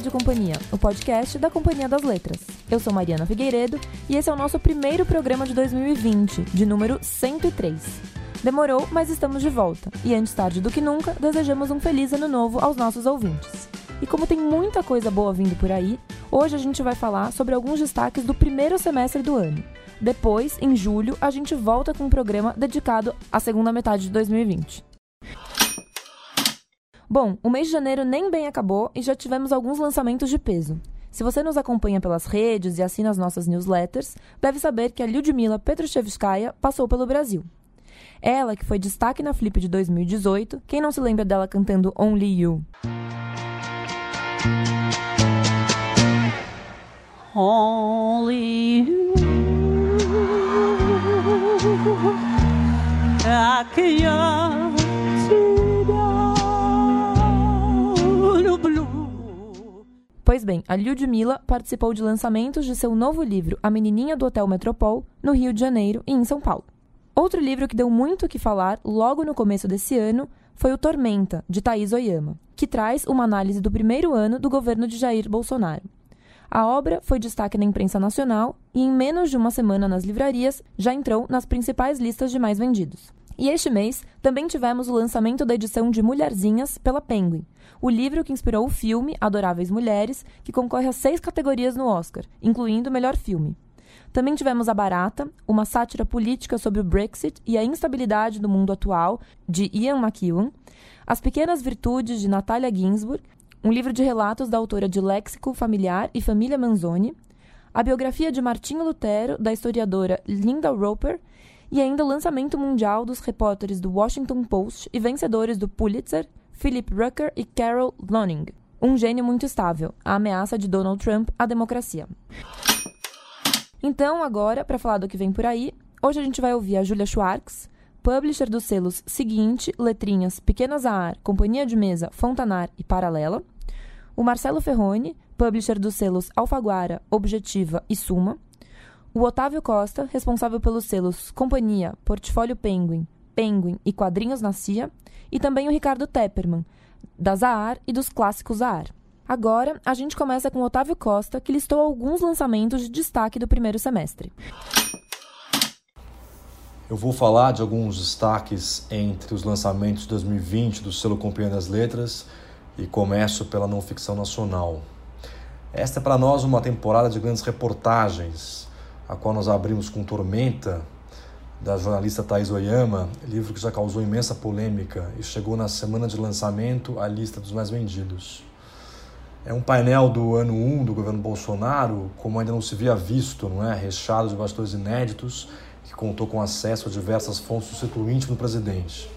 Rádio Companhia, o podcast da Companhia das Letras. Eu sou Mariana Figueiredo e esse é o nosso primeiro programa de 2020, de número 103. Demorou, mas estamos de volta. E antes tarde do que nunca, desejamos um feliz ano novo aos nossos ouvintes. E como tem muita coisa boa vindo por aí, hoje a gente vai falar sobre alguns destaques do primeiro semestre do ano. Depois, em julho, a gente volta com um programa dedicado à segunda metade de 2020. Bom, o mês de janeiro nem bem acabou e já tivemos alguns lançamentos de peso. Se você nos acompanha pelas redes e assina as nossas newsletters, deve saber que a Lyudmila Petrushevskaya passou pelo Brasil. Ela, que foi destaque na Flip de 2018, quem não se lembra dela cantando Only You? Only you I can't Pois bem, a Lyudmila participou de lançamentos de seu novo livro A Menininha do Hotel Metropol, no Rio de Janeiro e em São Paulo. Outro livro que deu muito o que falar logo no começo desse ano foi o Tormenta, de Thaís Oyama, que traz uma análise do primeiro ano do governo de Jair Bolsonaro. A obra foi destaque na imprensa nacional e, em menos de uma semana nas livrarias, já entrou nas principais listas de mais vendidos. E este mês também tivemos o lançamento da edição de Mulherzinhas pela Penguin, o livro que inspirou o filme Adoráveis Mulheres, que concorre a seis categorias no Oscar, incluindo Melhor Filme. Também tivemos A Barata, uma sátira política sobre o Brexit e a instabilidade do mundo atual, de Ian McEwan, As Pequenas Virtudes, de Natalia Ginsburg, um livro de relatos da autora de Léxico Familiar e Família Manzoni, a biografia de Martinho Lutero, da historiadora Linda Roper, e ainda o lançamento mundial dos repórteres do Washington Post e vencedores do Pulitzer, Philip Rucker e Carol Loning. Um gênio muito estável, a ameaça de Donald Trump à democracia. Então, agora, para falar do que vem por aí, hoje a gente vai ouvir a Julia Schwartz, publisher dos selos Seguinte, Letrinhas, Pequenas Ar, Companhia de Mesa, Fontanar e Paralela, o Marcelo Ferroni, publisher dos selos Alfaguara, Objetiva e Suma, o Otávio Costa, responsável pelos selos Companhia, Portfólio Penguin, Penguin e Quadrinhos na CIA, e também o Ricardo Tepperman, da Zaar e dos clássicos Zaar. Agora, a gente começa com Otávio Costa, que listou alguns lançamentos de destaque do primeiro semestre. Eu vou falar de alguns destaques entre os lançamentos de 2020 do selo Companhia das Letras e começo pela não ficção nacional. Esta é para nós uma temporada de grandes reportagens, a qual nós abrimos com Tormenta, da jornalista Thais Oyama, livro que já causou imensa polêmica e chegou na semana de lançamento à lista dos mais vendidos. É um painel do ano 1 do governo Bolsonaro, como ainda não se via visto, não é? recheado de bastidores inéditos, que contou com acesso a diversas fontes do círculo íntimo do presidente.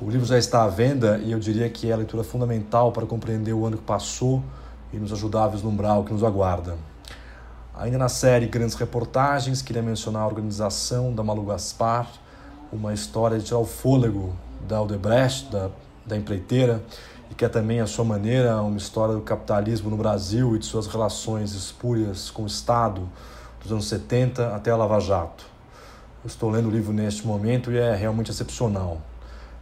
O livro já está à venda e eu diria que é a leitura fundamental para compreender o ano que passou e nos ajudar a vislumbrar o que nos aguarda. Ainda na série Grandes Reportagens, queria mencionar a organização da Malu Gaspar, uma história de tirar o fôlego da Odebrecht, da, da empreiteira, e que é também, à sua maneira, uma história do capitalismo no Brasil e de suas relações espúrias com o Estado dos anos 70 até a Lava Jato. Eu estou lendo o livro neste momento e é realmente excepcional.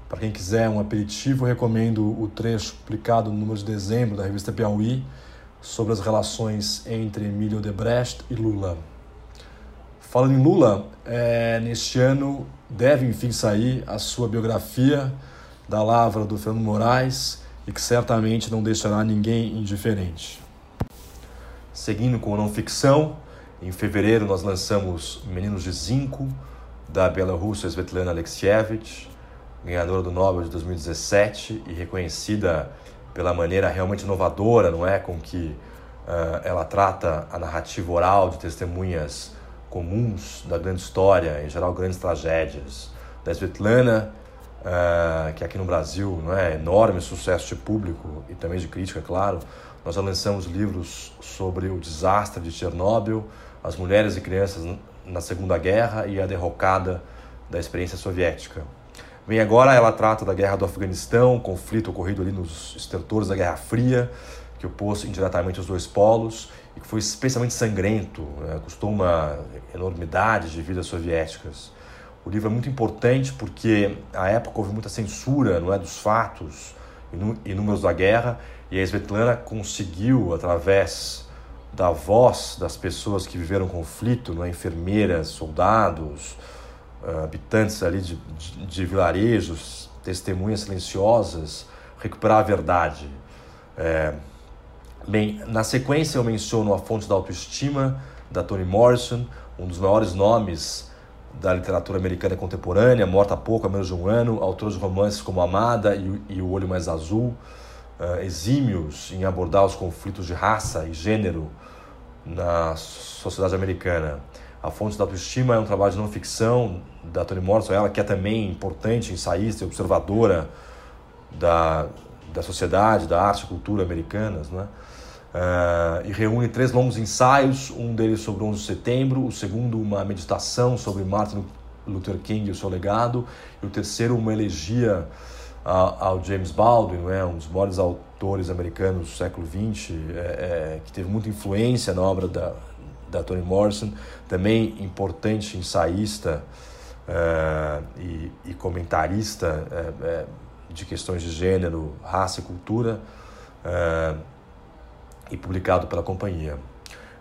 Para quem quiser um aperitivo, recomendo o trecho publicado no número de dezembro da revista Piauí, sobre as relações entre Emílio Debrecht e Lula. Falando em Lula, é, neste ano deve enfim sair a sua biografia da Lavra do Fernando Moraes e que certamente não deixará ninguém indiferente. Seguindo com não ficção, em fevereiro nós lançamos Meninos de Zinco, da Bielorrússia Svetlana Alexievich, ganhadora do Nobel de 2017 e reconhecida pela maneira realmente inovadora, não é, com que uh, ela trata a narrativa oral de testemunhas comuns da grande história, em geral grandes tragédias. Da Svetlana, uh, que aqui no Brasil não é enorme sucesso de público e também de crítica, claro. Nós já lançamos livros sobre o desastre de Chernobyl, as mulheres e crianças na Segunda Guerra e a derrocada da experiência soviética. Bem, agora ela trata da guerra do Afeganistão, conflito ocorrido ali nos estertores da Guerra Fria, que opôs indiretamente os dois polos e que foi especialmente sangrento, né? custou uma enormidade de vidas soviéticas. O livro é muito importante porque à época houve muita censura, não é, dos fatos e Números da Guerra, e a Svetlana conseguiu, através da voz das pessoas que viveram conflito, né? enfermeiras, soldados, habitantes ali de, de, de, vilarejos, testemunhas silenciosas, recuperar a verdade. É, bem, na sequência eu menciono A Fonte da Autoestima, da Toni Morrison, um dos maiores nomes da literatura americana contemporânea, morta há pouco, há menos de um ano, autor de romances como Amada e, e O Olho Mais Azul, uh, exímios em abordar os conflitos de raça e gênero na sociedade americana. A Fonte da Autoestima é um trabalho de não ficção da Toni Morrison, ela que é também importante, ensaísta e observadora da, da sociedade, da arte e cultura americanas, né? Uh, e reúne três longos ensaios, um deles sobre o 11 de setembro, o segundo uma meditação sobre Martin Luther King e o seu legado, e o terceiro uma elegia ao James Baldwin, né, um dos maiores autores americanos do século XX, é, é, que teve muita influência na obra da, da Toni Morrison, também importante ensaísta é, e, e, comentarista é, de questões de gênero, raça e cultura, é, e publicado pela companhia.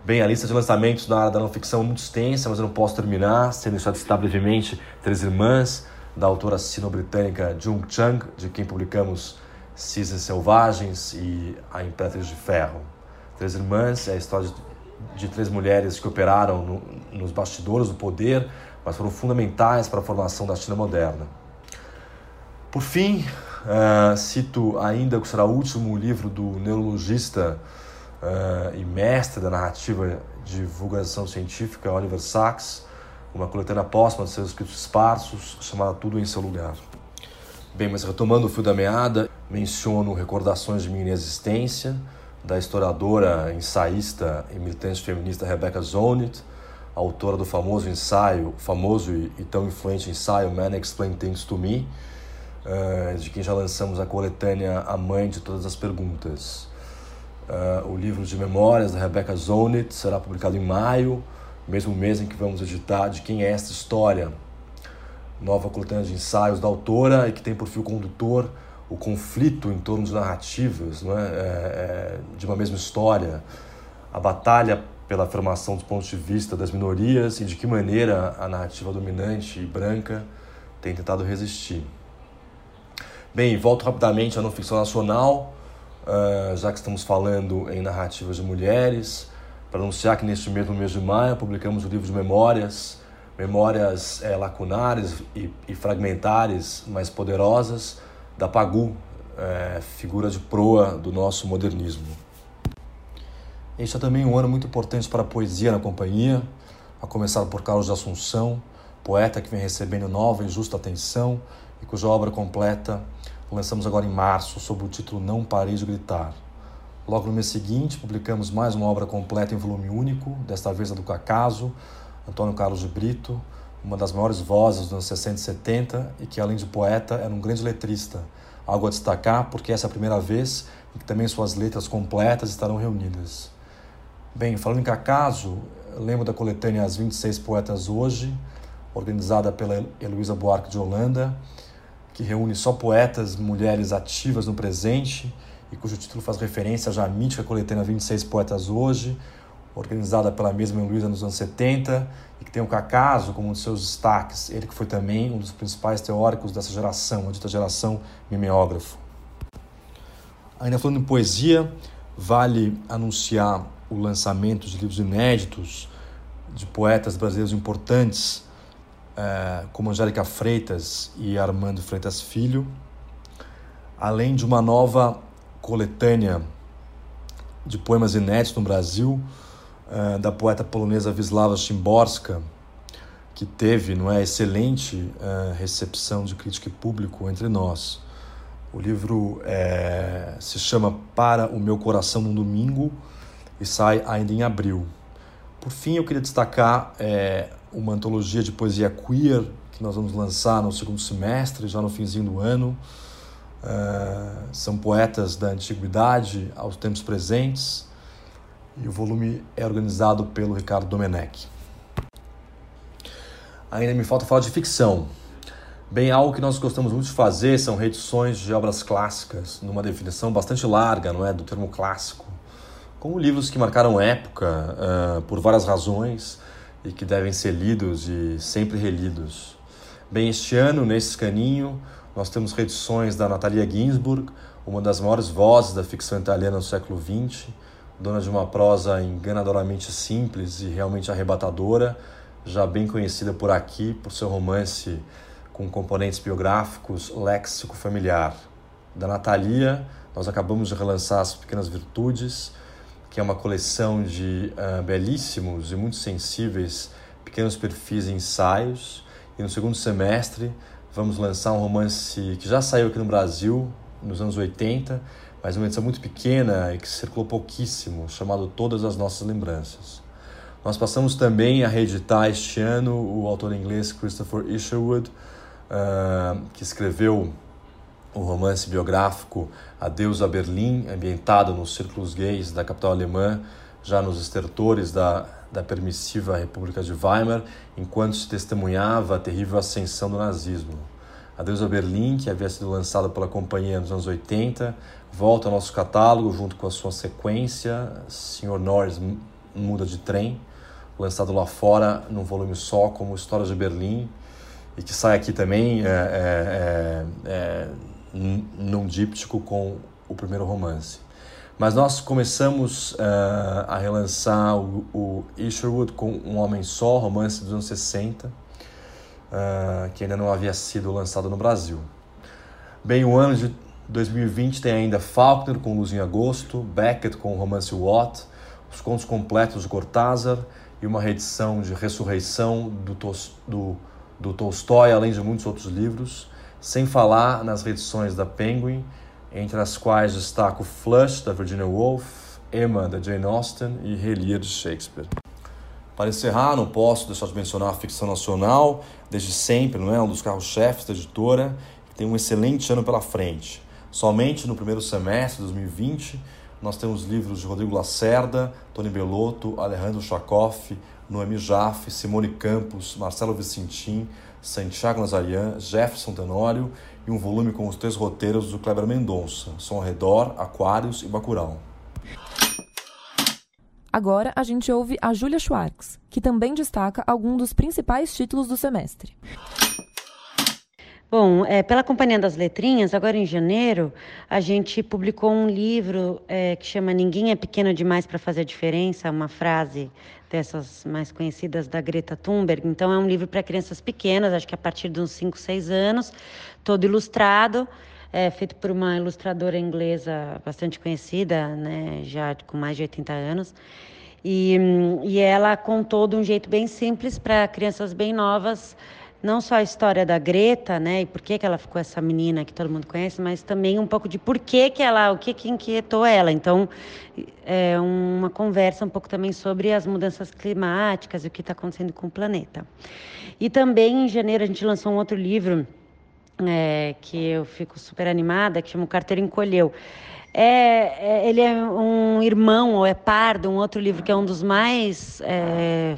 Bem, a lista de lançamentos na área da não ficção é muito extensa, mas eu não posso terminar deixar de citar brevemente Três Irmãs, da autora sino-britânica Jung Chang, de quem publicamos Cisnes Selvagens e A Imperatriz de Ferro. Três Irmãs é a história de, de três mulheres que operaram no, nos bastidores do poder, mas foram fundamentais para a formação da China moderna. Por fim, uh, cito ainda que será o último livro do neurologista uh, e mestre da narrativa de divulgação científica, Oliver Sacks, uma coletânea póstuma de seus escritos esparsos, chamada Tudo em Seu Lugar. Bem, mas retomando o fio da meada, menciono Recordações de Minha Inexistência, da historiadora, ensaísta e militante feminista Rebecca Zonit, autora do famoso ensaio, famoso e, tão influente ensaio Man Explain Things to Me, uh, de quem já lançamos a coletânea A Mãe de Todas as Perguntas. Uh, o livro de memórias da Rebecca Zonit será publicado em maio, mesmo mês em que vamos editar de quem é esta história. Nova coletânea de ensaios da autora e que tem por fio condutor o conflito em torno de narrativas não é? é, é de uma mesma história, a batalha pela afirmação dos pontos de vista das minorias e de que maneira a narrativa dominante e branca tem tentado resistir. Bem, volto rapidamente à não ficção nacional, uh, já que estamos falando em narrativas de mulheres para anunciar que neste mesmo mês de maio publicamos o livro de memórias, memórias é, lacunares e, e, fragmentares, mas poderosas, da Pagu, é, figura de proa do nosso modernismo. Este é também um ano muito importante para a poesia na companhia, a começar por Carlos de Assunção, poeta que vem recebendo nova e justa atenção e cuja obra completa lançamos agora em março sob o título Não Parei de Gritar. Logo no mês seguinte, publicamos mais uma obra completa em volume único, desta vez a do Cacaso, Antônio Carlos de Brito, uma das maiores vozes dos anos 60 e 70 e que, além de poeta, era um grande letrista. Algo a destacar porque essa é a primeira vez em que também suas letras completas estarão reunidas. Bem, falando em Cacaso, lembro da coletânea As 26 Poetas Hoje, organizada pela Heloísa Buarque de Holanda, que reúne só poetas, mulheres ativas no presente e cujo título faz referência à já mítica coletânea 26 Poetas Hoje, organizada pela mesma Luísa nos anos 70, e que tem o Cacaso como um de seus destaques, ele que foi também um dos principais teóricos dessa geração, a dita geração mimeógrafo. Ainda falando em poesia, vale anunciar o lançamento de livros inéditos de poetas brasileiros importantes, eh, como Angélica Freitas e Armando Freitas Filho, além de uma nova coletânea de poemas inéditos no Brasil, uh, da poeta polonesa Wisława Szymborska, que teve não é, excelente uh, recepção de crítica e público entre nós. O livro é, se chama Para o Meu Coração num Domingo e sai ainda em abril. Por fim, eu queria destacar é, uma antologia de poesia queer que nós vamos lançar no segundo semestre, já no finzinho do ano. Uh, são poetas da antiguidade aos tempos presentes e o volume é organizado pelo Ricardo Domenech. Ainda me falta falar de ficção. Bem, algo que nós gostamos muito de fazer são reedições de obras clássicas, numa definição bastante larga, não é, do termo clássico, como livros que marcaram época uh, por várias razões e que devem ser lidos e sempre relidos. Bem, este ano, nesse caninho, nós temos reedições da Natalia Ginsburg, uma das maiores vozes da ficção italiana do século XX, dona de uma prosa enganadoramente simples e realmente arrebatadora, já bem conhecida por aqui por seu romance com componentes biográficos Léxico Familiar. Da Natalia, nós acabamos de relançar As Pequenas Virtudes, que é uma coleção de uh, belíssimos e muito sensíveis pequenos perfis e ensaios. E no segundo semestre vamos lançar um romance que já saiu aqui no Brasil, nos anos 80, mas uma edição muito pequena e que circulou pouquíssimo, chamado Todas as Nossas Lembranças. Nós passamos também a reeditar este ano o autor inglês Christopher Isherwood, uh, que escreveu o romance biográfico Adeus a Berlim, ambientado nos círculos gays da capital alemã, já nos estertores da, da permissiva República de Weimar, enquanto se testemunhava a terrível ascensão do nazismo. Adeus a Berlim, que havia sido lançado pela companhia nos anos 80, volta ao nosso catálogo junto com a sua sequência, Sr. Norris Muda de Trem, lançado lá fora num volume só como Histórias de Berlim, e que sai aqui também é, é, é, é num díptico com o primeiro romance. Mas nós começamos uh, a relançar o, o Isherwood com Um Homem Só, romance dos anos 60, uh, que ainda não havia sido lançado no Brasil. Bem, o ano de 2020 tem ainda Faulkner com Luz em Agosto, Beckett com romance What, os contos completos de Cortázar e uma reedição de Ressurreição do, do, do Tolstói, além de muitos outros livros, sem falar nas reedições da Penguin, entre as quais destaco Flush, da Virginia Woolf, Emma, da Jane Austen e Relia, de Shakespeare. Para encerrar, não posso deixar de mencionar a ficção nacional, desde sempre, não é? Um dos carros-chefes da editora, que tem um excelente ano pela frente. Somente no primeiro semestre de 2020, nós temos livros de Rodrigo Lacerda, Tony Belotto, Alejandro Chakoff, Noemi Jaffe, Simone Campos, Marcelo Vicentim, Santiago Nazarian, Jefferson Tenório e um volume com os três roteiros do Kleber Mendonça, Som ao Redor, Aquários e Bacurau. Agora a gente ouve a Julia Schwartz, que também destaca algum dos principais títulos do semestre. Bom, é, pela Companhia das Letrinhas, agora em janeiro, a gente publicou um livro é, que chama Ninguém é Pequeno Demais para Fazer a Diferença, uma frase dessas mais conhecidas da Greta Thunberg. Então, é um livro para crianças pequenas, acho que a partir de uns 5, 6 anos, todo ilustrado é, feito por uma ilustradora inglesa bastante conhecida, né, já com mais de 80 anos. E, e ela contou de um jeito bem simples para crianças bem novas, não só a história da Greta, né, e por que, que ela ficou essa menina que todo mundo conhece, mas também um pouco de por que, que ela, o que, que inquietou ela. Então, é uma conversa um pouco também sobre as mudanças climáticas e o que está acontecendo com o planeta. E também em janeiro a gente lançou um outro livro é, que eu fico super animada, que chama O Carteiro Encolheu. É, é, ele é um irmão, ou é par de um outro livro que é um dos mais, é,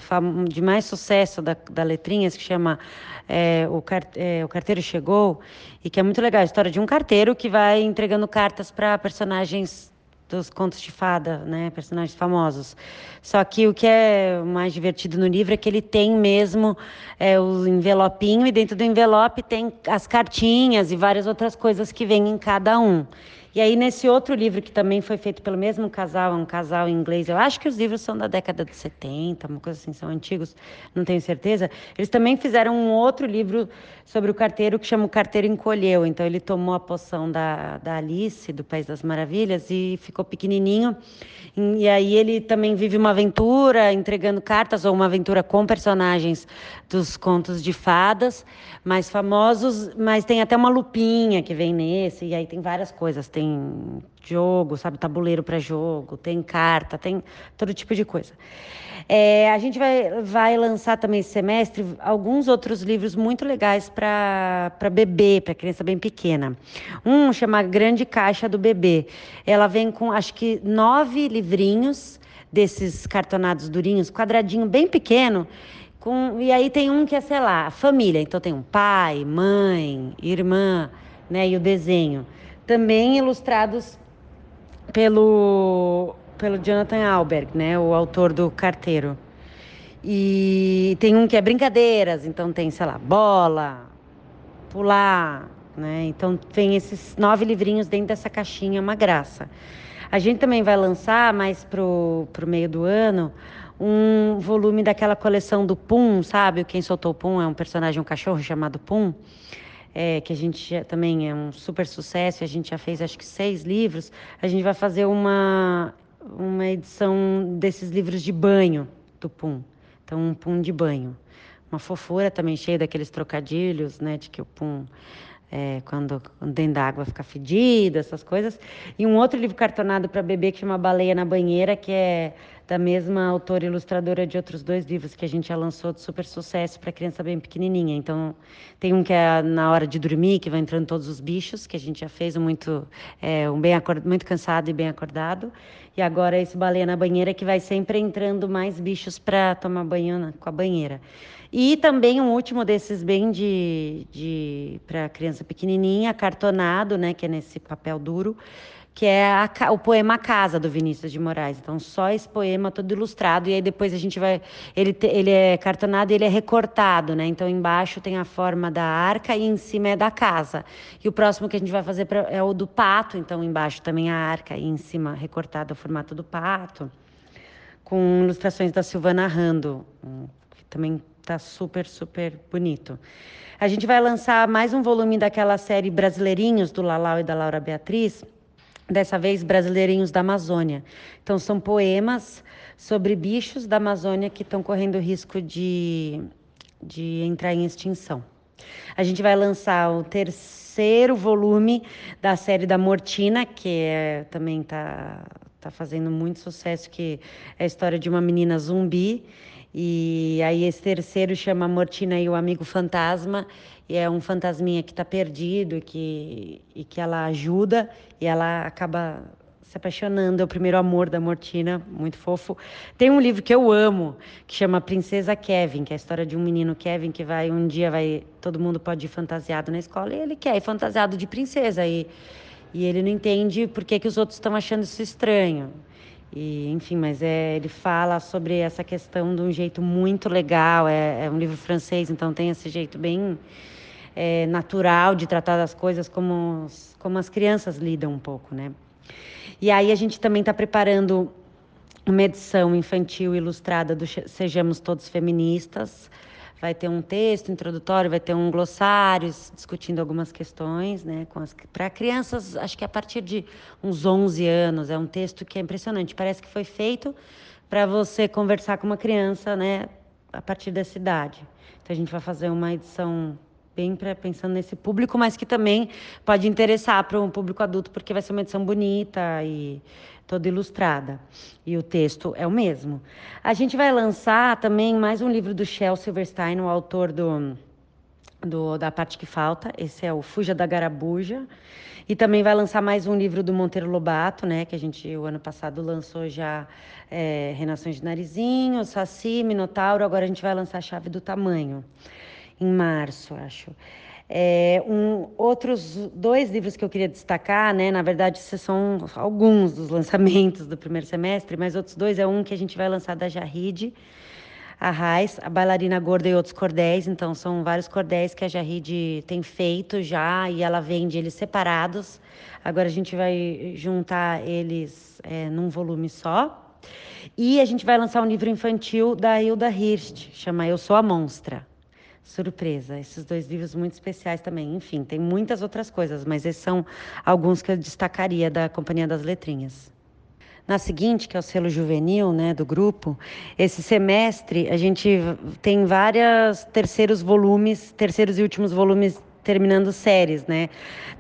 de mais sucesso da, da Letrinhas, que chama é, o, é, o Carteiro Chegou, e que é muito legal, a história de um carteiro que vai entregando cartas para personagens dos contos de fada, né, personagens famosos. Só que o que é mais divertido no livro é que ele tem mesmo é, o envelopinho e dentro do envelope tem as cartinhas e várias outras coisas que vêm em cada um. E aí, nesse outro livro, que também foi feito pelo mesmo casal, um casal inglês, eu acho que os livros são da década de 70, uma coisa assim, são antigos, não tenho certeza. Eles também fizeram um outro livro sobre o carteiro que chama O Carteiro Encolheu. Então, ele tomou a poção da, da Alice, do País das Maravilhas, e ficou pequenininho. E aí, ele também vive uma aventura entregando cartas, ou uma aventura com personagens dos contos de fadas mais famosos, mas tem até uma lupinha que vem nesse, e aí tem várias coisas. Tem tem jogo, sabe, tabuleiro para jogo, tem carta, tem todo tipo de coisa. É, a gente vai, vai lançar também esse semestre alguns outros livros muito legais para bebê, para criança bem pequena. Um chama Grande Caixa do Bebê. Ela vem com, acho que, nove livrinhos desses cartonados durinhos, quadradinho bem pequeno, Com, e aí tem um que é, sei lá, família. Então tem um pai, mãe, irmã, né? E o desenho. Também ilustrados pelo, pelo Jonathan Alberg, né? O autor do Carteiro. E tem um que é brincadeiras, então tem, sei lá, bola, pular, né? Então tem esses nove livrinhos dentro dessa caixinha, uma graça. A gente também vai lançar mais pro, pro meio do ano um volume daquela coleção do Pum, sabe? Quem soltou o Pum é um personagem, um cachorro chamado Pum. É, que a gente já, também é um super sucesso, a gente já fez acho que seis livros. A gente vai fazer uma, uma edição desses livros de banho do Pum. Então, um Pum de banho. Uma fofura também cheia daqueles trocadilhos, né? De que o Pum é, quando, dentro da água fica fedido, essas coisas. E um outro livro cartonado para bebê que chama Baleia na Banheira, que é da mesma autora ilustradora de outros dois livros que a gente já lançou de super sucesso para criança bem pequenininha. Então, tem um que é na hora de dormir, que vai entrando todos os bichos, que a gente já fez muito, é, um bem muito cansado e bem acordado. E agora esse Baleia na Banheira, que vai sempre entrando mais bichos para tomar banho com a banheira. E também um último desses bem de, de para criança pequenininha, cartonado, né, que é nesse papel duro, que é a, o poema Casa do Vinícius de Moraes. Então só esse poema todo ilustrado e aí depois a gente vai ele ele é cartonado e ele é recortado, né? Então embaixo tem a forma da arca e em cima é da casa. E o próximo que a gente vai fazer pra, é o do pato, então embaixo também a arca e em cima recortado o formato do pato, com ilustrações da Silvana Rando, que também Tá super, super bonito. A gente vai lançar mais um volume daquela série Brasileirinhos, do Lalau e da Laura Beatriz, dessa vez Brasileirinhos da Amazônia. Então, são poemas sobre bichos da Amazônia que estão correndo risco de, de entrar em extinção. A gente vai lançar o terceiro volume da série da Mortina, que é, também está tá fazendo muito sucesso, que é a história de uma menina zumbi e aí esse terceiro chama Mortina e o Amigo Fantasma, e é um fantasminha que está perdido e que, e que ela ajuda e ela acaba se apaixonando, é o primeiro amor da Mortina, muito fofo. Tem um livro que eu amo, que chama Princesa Kevin, que é a história de um menino Kevin que vai um dia vai todo mundo pode ir fantasiado na escola e ele quer ir fantasiado de princesa e e ele não entende por que, que os outros estão achando isso estranho. E, enfim, mas é, ele fala sobre essa questão de um jeito muito legal. É, é um livro francês, então tem esse jeito bem é, natural de tratar das coisas como, como as crianças lidam um pouco, né? E aí a gente também está preparando uma edição infantil ilustrada do Sejamos Todos Feministas, vai ter um texto introdutório, vai ter um glossário discutindo algumas questões, né, para crianças, acho que a partir de uns 11 anos, é um texto que é impressionante, parece que foi feito para você conversar com uma criança, né, a partir dessa idade. Então a gente vai fazer uma edição bem pra, pensando nesse público, mas que também pode interessar para um público adulto, porque vai ser uma edição bonita e toda ilustrada. E o texto é o mesmo. A gente vai lançar também mais um livro do Shel Silverstein, o autor do, do, da parte que falta. Esse é o Fuja da Garabuja. E também vai lançar mais um livro do Monteiro Lobato, né? Que a gente, o ano passado, lançou já é, Renações de Narizinho, Saci, Minotauro. Agora a gente vai lançar a Chave do Tamanho, em março, acho. É, um, outros dois livros que eu queria destacar, né? Na verdade, esses são alguns dos lançamentos do primeiro semestre, mas outros dois é um que a gente vai lançar da Jarride, a Raiz, a Bailarina Gorda e outros cordéis. Então, são vários cordéis que a Jarride tem feito já e ela vende eles separados. Agora a gente vai juntar eles é, num volume só. E a gente vai lançar um livro infantil da Hilda Hirst, chama Eu Sou a Monstra surpresa. Esses dois livros muito especiais também. Enfim, tem muitas outras coisas, mas esses são alguns que eu destacaria da Companhia das Letrinhas. Na seguinte, que é o selo juvenil né, do grupo, esse semestre a gente tem vários terceiros volumes, terceiros e últimos volumes terminando séries, né?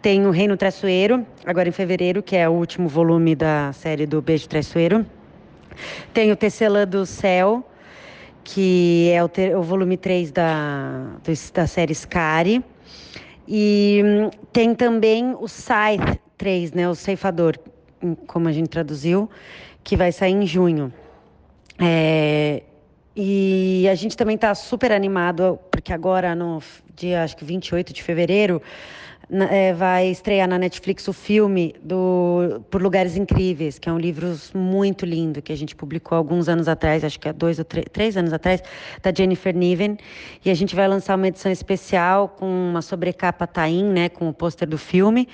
Tem o Reino Traiçoeiro, agora em fevereiro, que é o último volume da série do Beijo Traiçoeiro. Tem o Tecelã do Céu, que é o, ter, o volume 3 da, da série Scary. E hum, tem também o Scythe 3, né, o Ceifador, hum, como a gente traduziu, que vai sair em junho. É, E a gente também está super animado, porque agora, no dia acho que 28 de fevereiro, é, vai estrear na Netflix o filme do Por Lugares Incríveis, que é um livro muito lindo que a gente publicou alguns anos atrás, acho que há dois ou três anos atrás, da Jennifer Niven. E a gente vai lançar uma edição especial com uma sobrecapa tain, né, com o pôster do filme.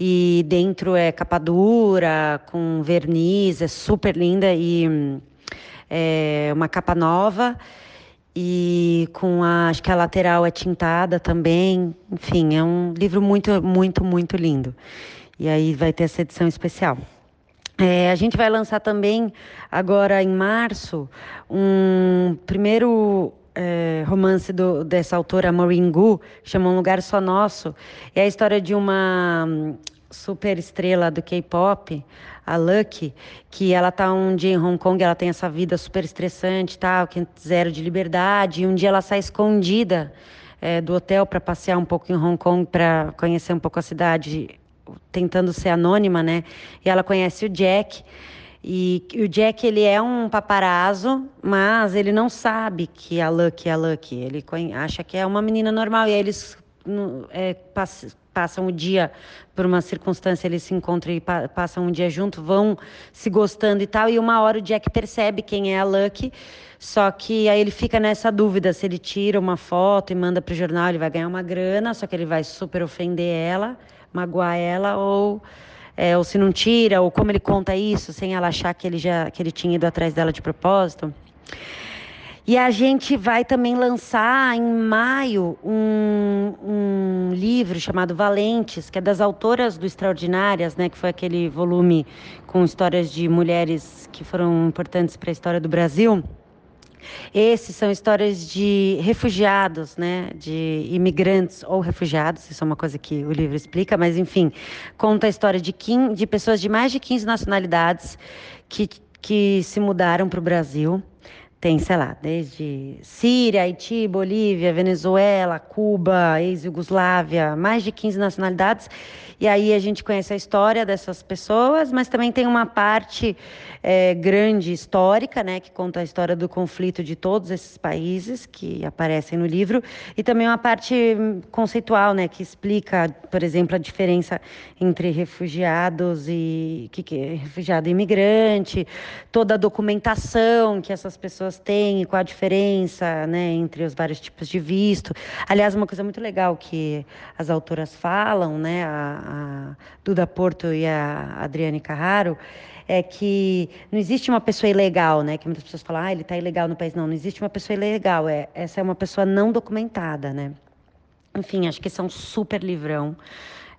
E dentro é capa dura, com verniz, é super linda e é uma capa nova e com a, acho que a lateral é tintada também. Enfim, é um livro muito, muito, muito lindo. E aí vai ter essa edição especial. É, a gente vai lançar também, agora em março, um primeiro é, romance do, dessa autora Maureen Gu, chama Um Lugar Só Nosso. É a história de uma super estrela do K-pop, a Lucky, que ela tá um dia em Hong Kong, ela tem essa vida super estressante, tal, que zero de liberdade, e um dia ela sai escondida é, do hotel para passear um pouco em Hong Kong, para conhecer um pouco a cidade, tentando ser anônima, né? E ela conhece o Jack. E, e o Jack ele é um paparazzo, mas ele não sabe que a Lucky é a Lucky. Ele acha que é uma menina normal e aí eles é, passam o dia por uma circunstância, eles se encontram e pa passam um dia junto, vão se gostando e tal, e uma hora o Jack percebe quem é a Lucky, só que aí ele fica nessa dúvida se ele tira uma foto e manda para o jornal, ele vai ganhar uma grana, só que ele vai super ofender ela, magoar ela, ou, é, ou se não tira, ou como ele conta isso, sem ela achar que ele já que ele tinha ido atrás dela de propósito. E a gente vai também lançar em maio um, um, livro chamado Valentes, que é das autoras do Extraordinárias, né, que foi aquele volume com histórias de mulheres que foram importantes para a história do Brasil. Esses são histórias de refugiados, né, de imigrantes ou refugiados, isso é uma coisa que o livro explica, mas enfim, conta a história de, 15, de pessoas de mais de 15 nacionalidades que, que se mudaram para o Brasil tem, sei lá, desde Síria, Haiti, Bolívia, Venezuela, Cuba, ex-Yugoslávia, mais de 15 nacionalidades. E aí a gente conhece a história dessas pessoas, mas também tem uma parte é, grande histórica, né, que conta a história do conflito de todos esses países que aparecem no livro, e também uma parte conceitual, né, que explica, por exemplo, a diferença entre refugiados e que, que refugiado e imigrante, toda a documentação que essas pessoas têm, qual a diferença, né, entre os vários tipos de visto. Aliás, uma coisa muito legal que as autoras falam, né, a, a Duda Porto e a Adriane Carraro, é que não existe uma pessoa ilegal, né? Que muitas pessoas falam, ah, ele está ilegal no país. Não, não existe uma pessoa ilegal. É, essa é uma pessoa não documentada, né? Enfim, acho que esse é um super livrão.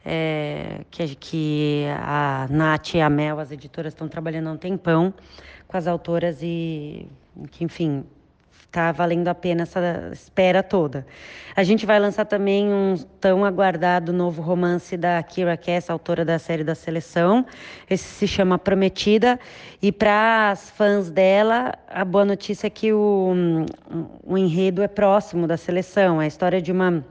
É, que, que a Nath e a Mel, as editoras, estão trabalhando há um tempão com as autoras e que, enfim, Tá valendo a pena essa espera toda. A gente vai lançar também um tão aguardado novo romance da Kira Cass, autora da série da Seleção. Esse se chama Prometida. E para as fãs dela, a boa notícia é que o, o enredo é próximo da seleção. É a história de uma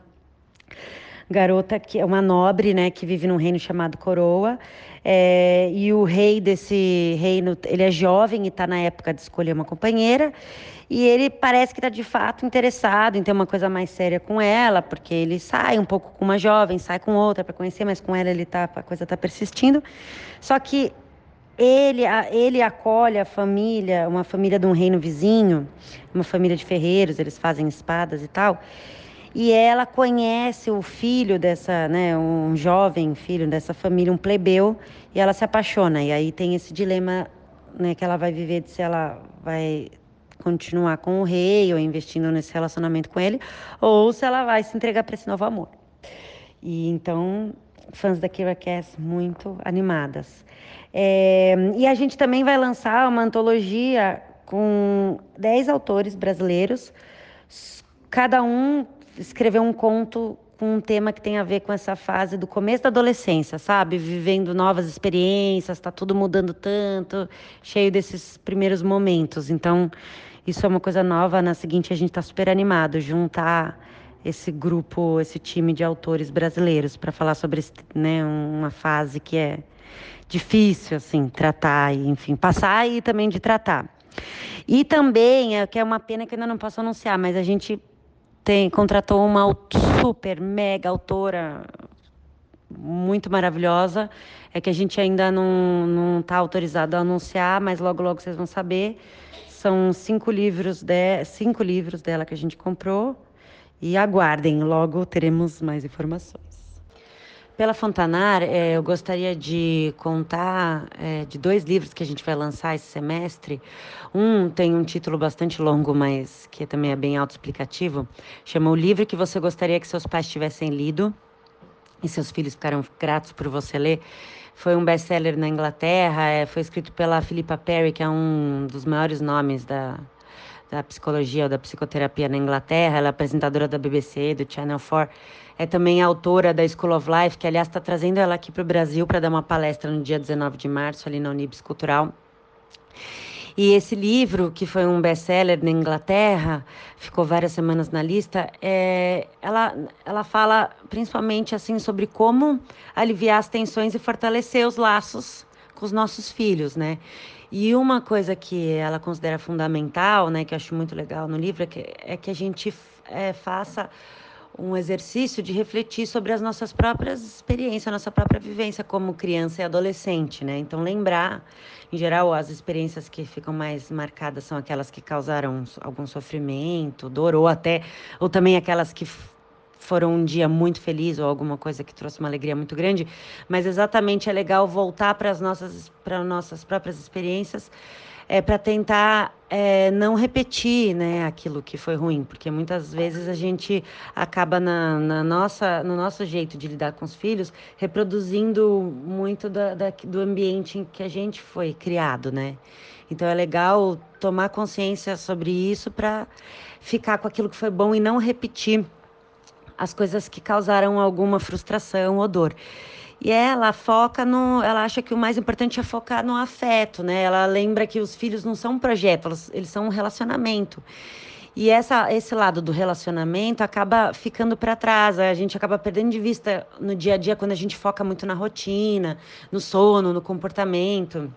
garota que é uma nobre, né, que vive num reino chamado Coroa. É, e o rei desse reino, ele é jovem e está na época de escolher uma companheira. E ele parece que está de fato interessado em ter uma coisa mais séria com ela, porque ele sai um pouco com uma jovem, sai com outra para conhecer, mas com ela ele tá, a coisa está persistindo. Só que ele, ele acolhe a família, uma família de um reino vizinho, uma família de ferreiros, eles fazem espadas e tal. E ela conhece o filho dessa, né, um jovem filho dessa família, um plebeu, e ela se apaixona. E aí tem esse dilema, né, que ela vai viver de se ela vai continuar com o rei ou investindo nesse relacionamento com ele, ou se ela vai se entregar para esse novo amor. E então, fãs da Kira Cass muito animadas. É, e a gente também vai lançar uma antologia com 10 autores brasileiros, cada um escreveu um conto com um tema que tem a ver com essa fase do começo da adolescência, sabe? Vivendo novas experiências, está tudo mudando tanto, cheio desses primeiros momentos. Então, isso é uma coisa nova. Na seguinte, a gente está super animado juntar esse grupo, esse time de autores brasileiros para falar sobre né, uma fase que é difícil, assim, tratar e, enfim, passar e também de tratar. E também, é que é uma pena que ainda não posso anunciar, mas a gente tem contratou uma super mega autora muito maravilhosa. É que a gente ainda não está autorizado a anunciar, mas logo logo vocês vão saber. São cinco livros de cinco livros dela que a gente comprou e aguardem, logo teremos mais informações. Pela Fontanar, é, eu gostaria de contar é, de dois livros que a gente vai lançar esse semestre. Um tem um título bastante longo, mas que também é bem autoexplicativo. Chama O Livro que Você Gostaria que Seus Pais Tivessem Lido. E seus filhos ficaram gratos por você ler. Foi um best-seller na Inglaterra, é, foi escrito pela Philippa Perry, que é um dos maiores nomes da, da psicologia ou da psicoterapia na Inglaterra. Ela é apresentadora da BBC, do Channel 4 é também autora da School of Life, que aliás está trazendo ela aqui para o Brasil para dar uma palestra no dia 19 de março, ali na Unibis Cultural. E esse livro, que foi um best-seller na Inglaterra, ficou várias semanas na lista, é, ela, ela fala principalmente assim sobre como aliviar as tensões e fortalecer os laços com os nossos filhos, né? E uma coisa que ela considera fundamental, né, que eu acho muito legal no livro, é que, é que a gente é, faça um exercício de refletir sobre as nossas próprias experiências, a nossa própria vivência como criança e adolescente, né? Então lembrar, em geral, as experiências que ficam mais marcadas são aquelas que causaram algum sofrimento, dor ou até ou também aquelas que foram um dia muito feliz ou alguma coisa que trouxe uma alegria muito grande, mas exatamente é legal voltar para as nossas para nossas próprias experiências é para tentar é, não repetir né, aquilo que foi ruim, porque muitas vezes a gente acaba na, na, nossa, no nosso jeito de lidar com os filhos reproduzindo muito da, da, do ambiente em que a gente foi criado, né? Então é legal tomar consciência sobre isso para ficar com aquilo que foi bom e não repetir as coisas que causaram alguma frustração ou dor. E ela foca no. Ela acha que o mais importante é focar no afeto, né? Ela lembra que os filhos não são um projeto, eles, são um relacionamento. E essa, esse lado do relacionamento acaba ficando para trás, a gente acaba perdendo de vista no dia a dia quando a gente foca muito na rotina, no sono, no comportamento.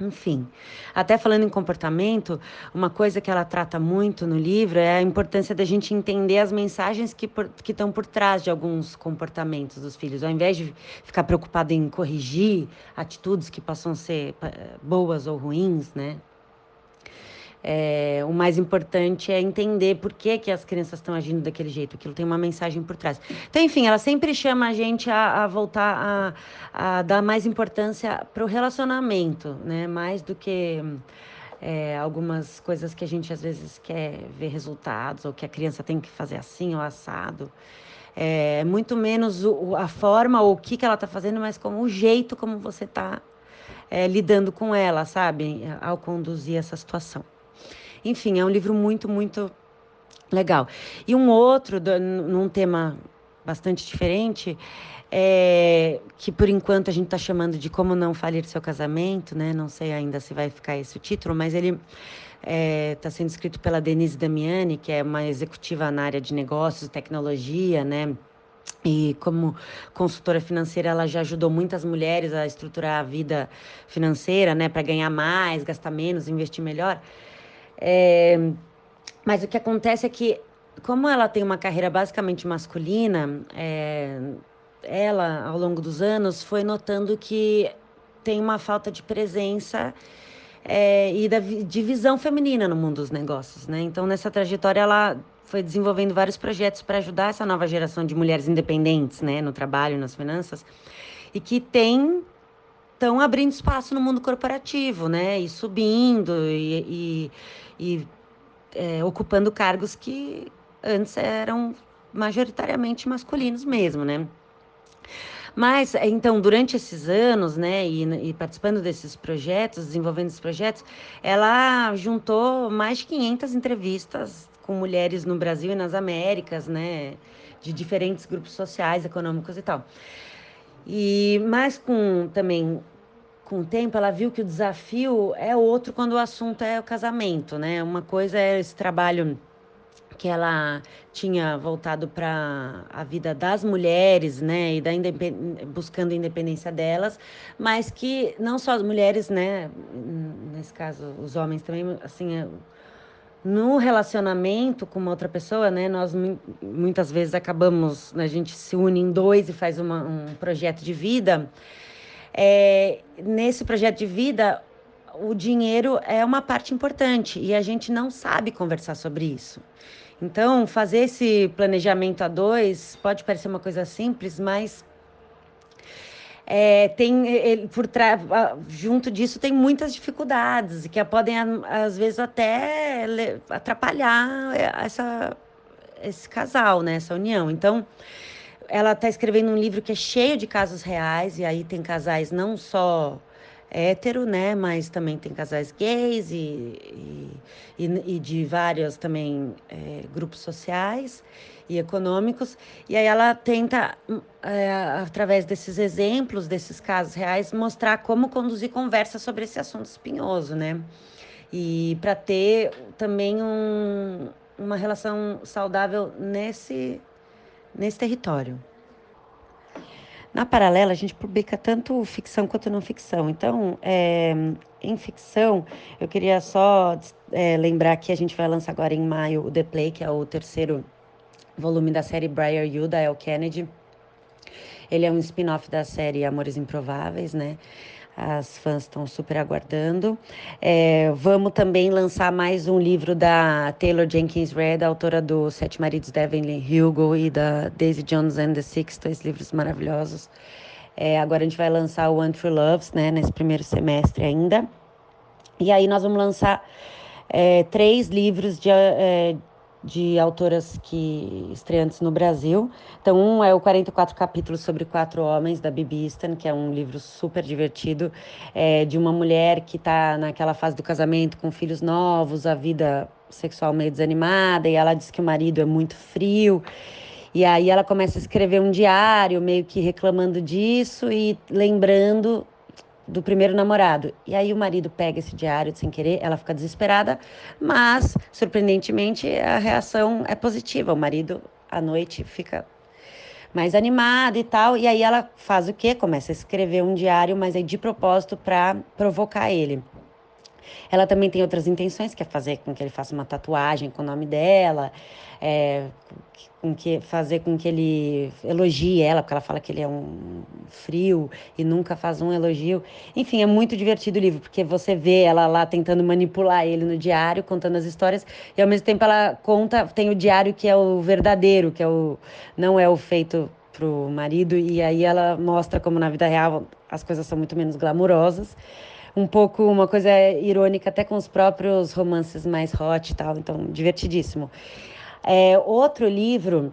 Enfim, até falando em comportamento, uma coisa que ela trata muito no livro é a importância da gente entender as mensagens que, por, que estão por trás de alguns comportamentos dos filhos, ao invés de ficar preocupado em corrigir atitudes que possam ser eh, boas ou ruins, né? É, o mais importante é entender por que, que as crianças estão agindo daquele jeito. Aquilo tem uma mensagem por trás. Então, enfim, ela sempre chama a gente a, a voltar a, a, dar mais importância para o relacionamento, né? Mais do que é, algumas coisas que a gente às vezes quer ver resultados, ou que a criança tem que fazer assim ou assado. É, muito menos o, a forma ou o que, que ela está fazendo, mas como o jeito como você está é, lidando com ela, sabe? Ao conduzir essa situação. Enfim, é um livro muito, muito legal. E um outro, num tema bastante diferente, é, que por enquanto a gente está chamando de Como Não Falir Seu Casamento, né? Não sei ainda se vai ficar esse o título, mas ele está é, tá sendo escrito pela Denise Damiani, que é uma executiva na área de negócios, tecnologia, né? E como consultora financeira, ela já ajudou muitas mulheres a estruturar a vida financeira, né? Para ganhar mais, gastar menos, investir melhor. É, mas o que acontece é que, como ela tem uma carreira basicamente masculina, é, ela, ao longo dos anos, foi notando que tem uma falta de presença é, e da divisão feminina no mundo dos negócios, né? Então, nessa trajetória, ela foi desenvolvendo vários projetos para ajudar essa nova geração de mulheres independentes, né, no trabalho, nas finanças, e que tem estão abrindo espaço no mundo corporativo, né, e subindo e, e e é, ocupando cargos que antes eram majoritariamente masculinos mesmo, né? Mas, então, durante esses anos, né, e, e, participando desses projetos, desenvolvendo esses projetos, ela juntou mais de 500 entrevistas com mulheres no Brasil e nas Américas, né, de diferentes grupos sociais, econômicos e tal. E mais com também com o tempo, ela viu que o desafio é outro quando o assunto é o casamento, né? Uma coisa é esse trabalho que ela tinha voltado para a vida das mulheres, né, e da independ... buscando a independência delas, mas que não só as mulheres, né, nesse caso os homens também, assim, é, no relacionamento com uma outra pessoa, né, nós muitas vezes acabamos, né, a gente se une em dois e faz uma, um projeto de vida. É, nesse projeto de vida, o dinheiro é uma parte importante e a gente não sabe conversar sobre isso. Então, fazer esse planejamento a dois pode parecer uma coisa simples, mas é, tem ele, por junto disso tem muitas dificuldades que podem às vezes até atrapalhar essa, esse casal, né, essa união. Então, ela está escrevendo um livro que é cheio de casos reais e aí tem casais não só hétero, né? Mas também tem casais gays e, e, e de vários também é, grupos sociais e econômicos. E aí ela tenta, é, através desses exemplos, desses casos reais, mostrar como conduzir conversa sobre esse assunto espinhoso, né? E para ter também um, uma relação saudável nesse, nesse território. Na paralela, a gente publica tanto ficção quanto não ficção. Então, é, em ficção, eu queria só é, lembrar que a gente vai lançar agora em maio o The Play, que é o terceiro volume da série Briar You, da El Kennedy. Ele é um spin-off da série Amores Improváveis, né? As fãs estão super aguardando. É, vamos também lançar mais um livro da Taylor Jenkins Reid, autora do Sete Maridos de Evelyn Hugo e da Daisy Jones and the Six, dois livros maravilhosos. É, agora a gente vai lançar o One True Loves, né, nesse primeiro semestre ainda. E aí nós vamos lançar é, três livros de, é, de autoras que estreantes no Brasil. Então, um é o 44 capítulos sobre quatro homens da Bibi Easton, que é um livro super divertido é, de uma mulher que está naquela fase do casamento com filhos novos, a vida sexual meio desanimada, e ela diz que o marido é muito frio. E aí ela começa a escrever um diário, meio que reclamando disso e lembrando do primeiro namorado. E aí o marido pega esse diário sem querer, ela fica desesperada, mas surpreendentemente a reação é positiva. O marido à noite fica mais animado e tal, e aí ela faz o quê? Começa a escrever um diário, mas aí de propósito para provocar ele. Ela também tem outras intenções, que é fazer com que ele faça uma tatuagem com o nome dela, é, com que, fazer com que ele elogie ela, porque ela fala que ele é um frio e nunca faz um elogio. Enfim, é muito divertido o livro, porque você vê ela lá tentando manipular ele no diário, contando as histórias, e ao mesmo tempo ela conta, tem o diário que é o verdadeiro, que é o não é o feito pro marido, e aí ela mostra como na vida real as coisas são muito menos glamurosas um pouco uma coisa irônica até com os próprios romances mais hot e tal, então divertidíssimo. É, outro livro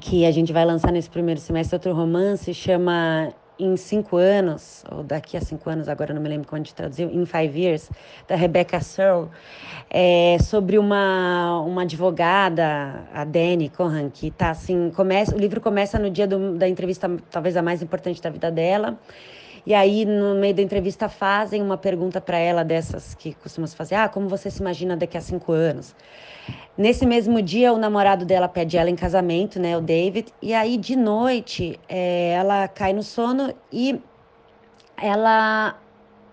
que a gente vai lançar nesse primeiro semestre, outro romance, chama Em Cinco Anos, ou Daqui a Cinco Anos, agora não me lembro como a gente traduziu, In Five Years, da Rebecca Searle, é, sobre uma, uma advogada, a Dani Cohan, que tá assim, começa, o livro começa no dia do, da entrevista, talvez a mais importante da vida dela, e aí, no meio da entrevista, fazem uma pergunta para ela dessas que costumamos fazer: Ah, como você se imagina daqui a cinco anos? Nesse mesmo dia, o namorado dela pede ela em casamento, né, o David. E aí, de noite, é, ela cai no sono e ela,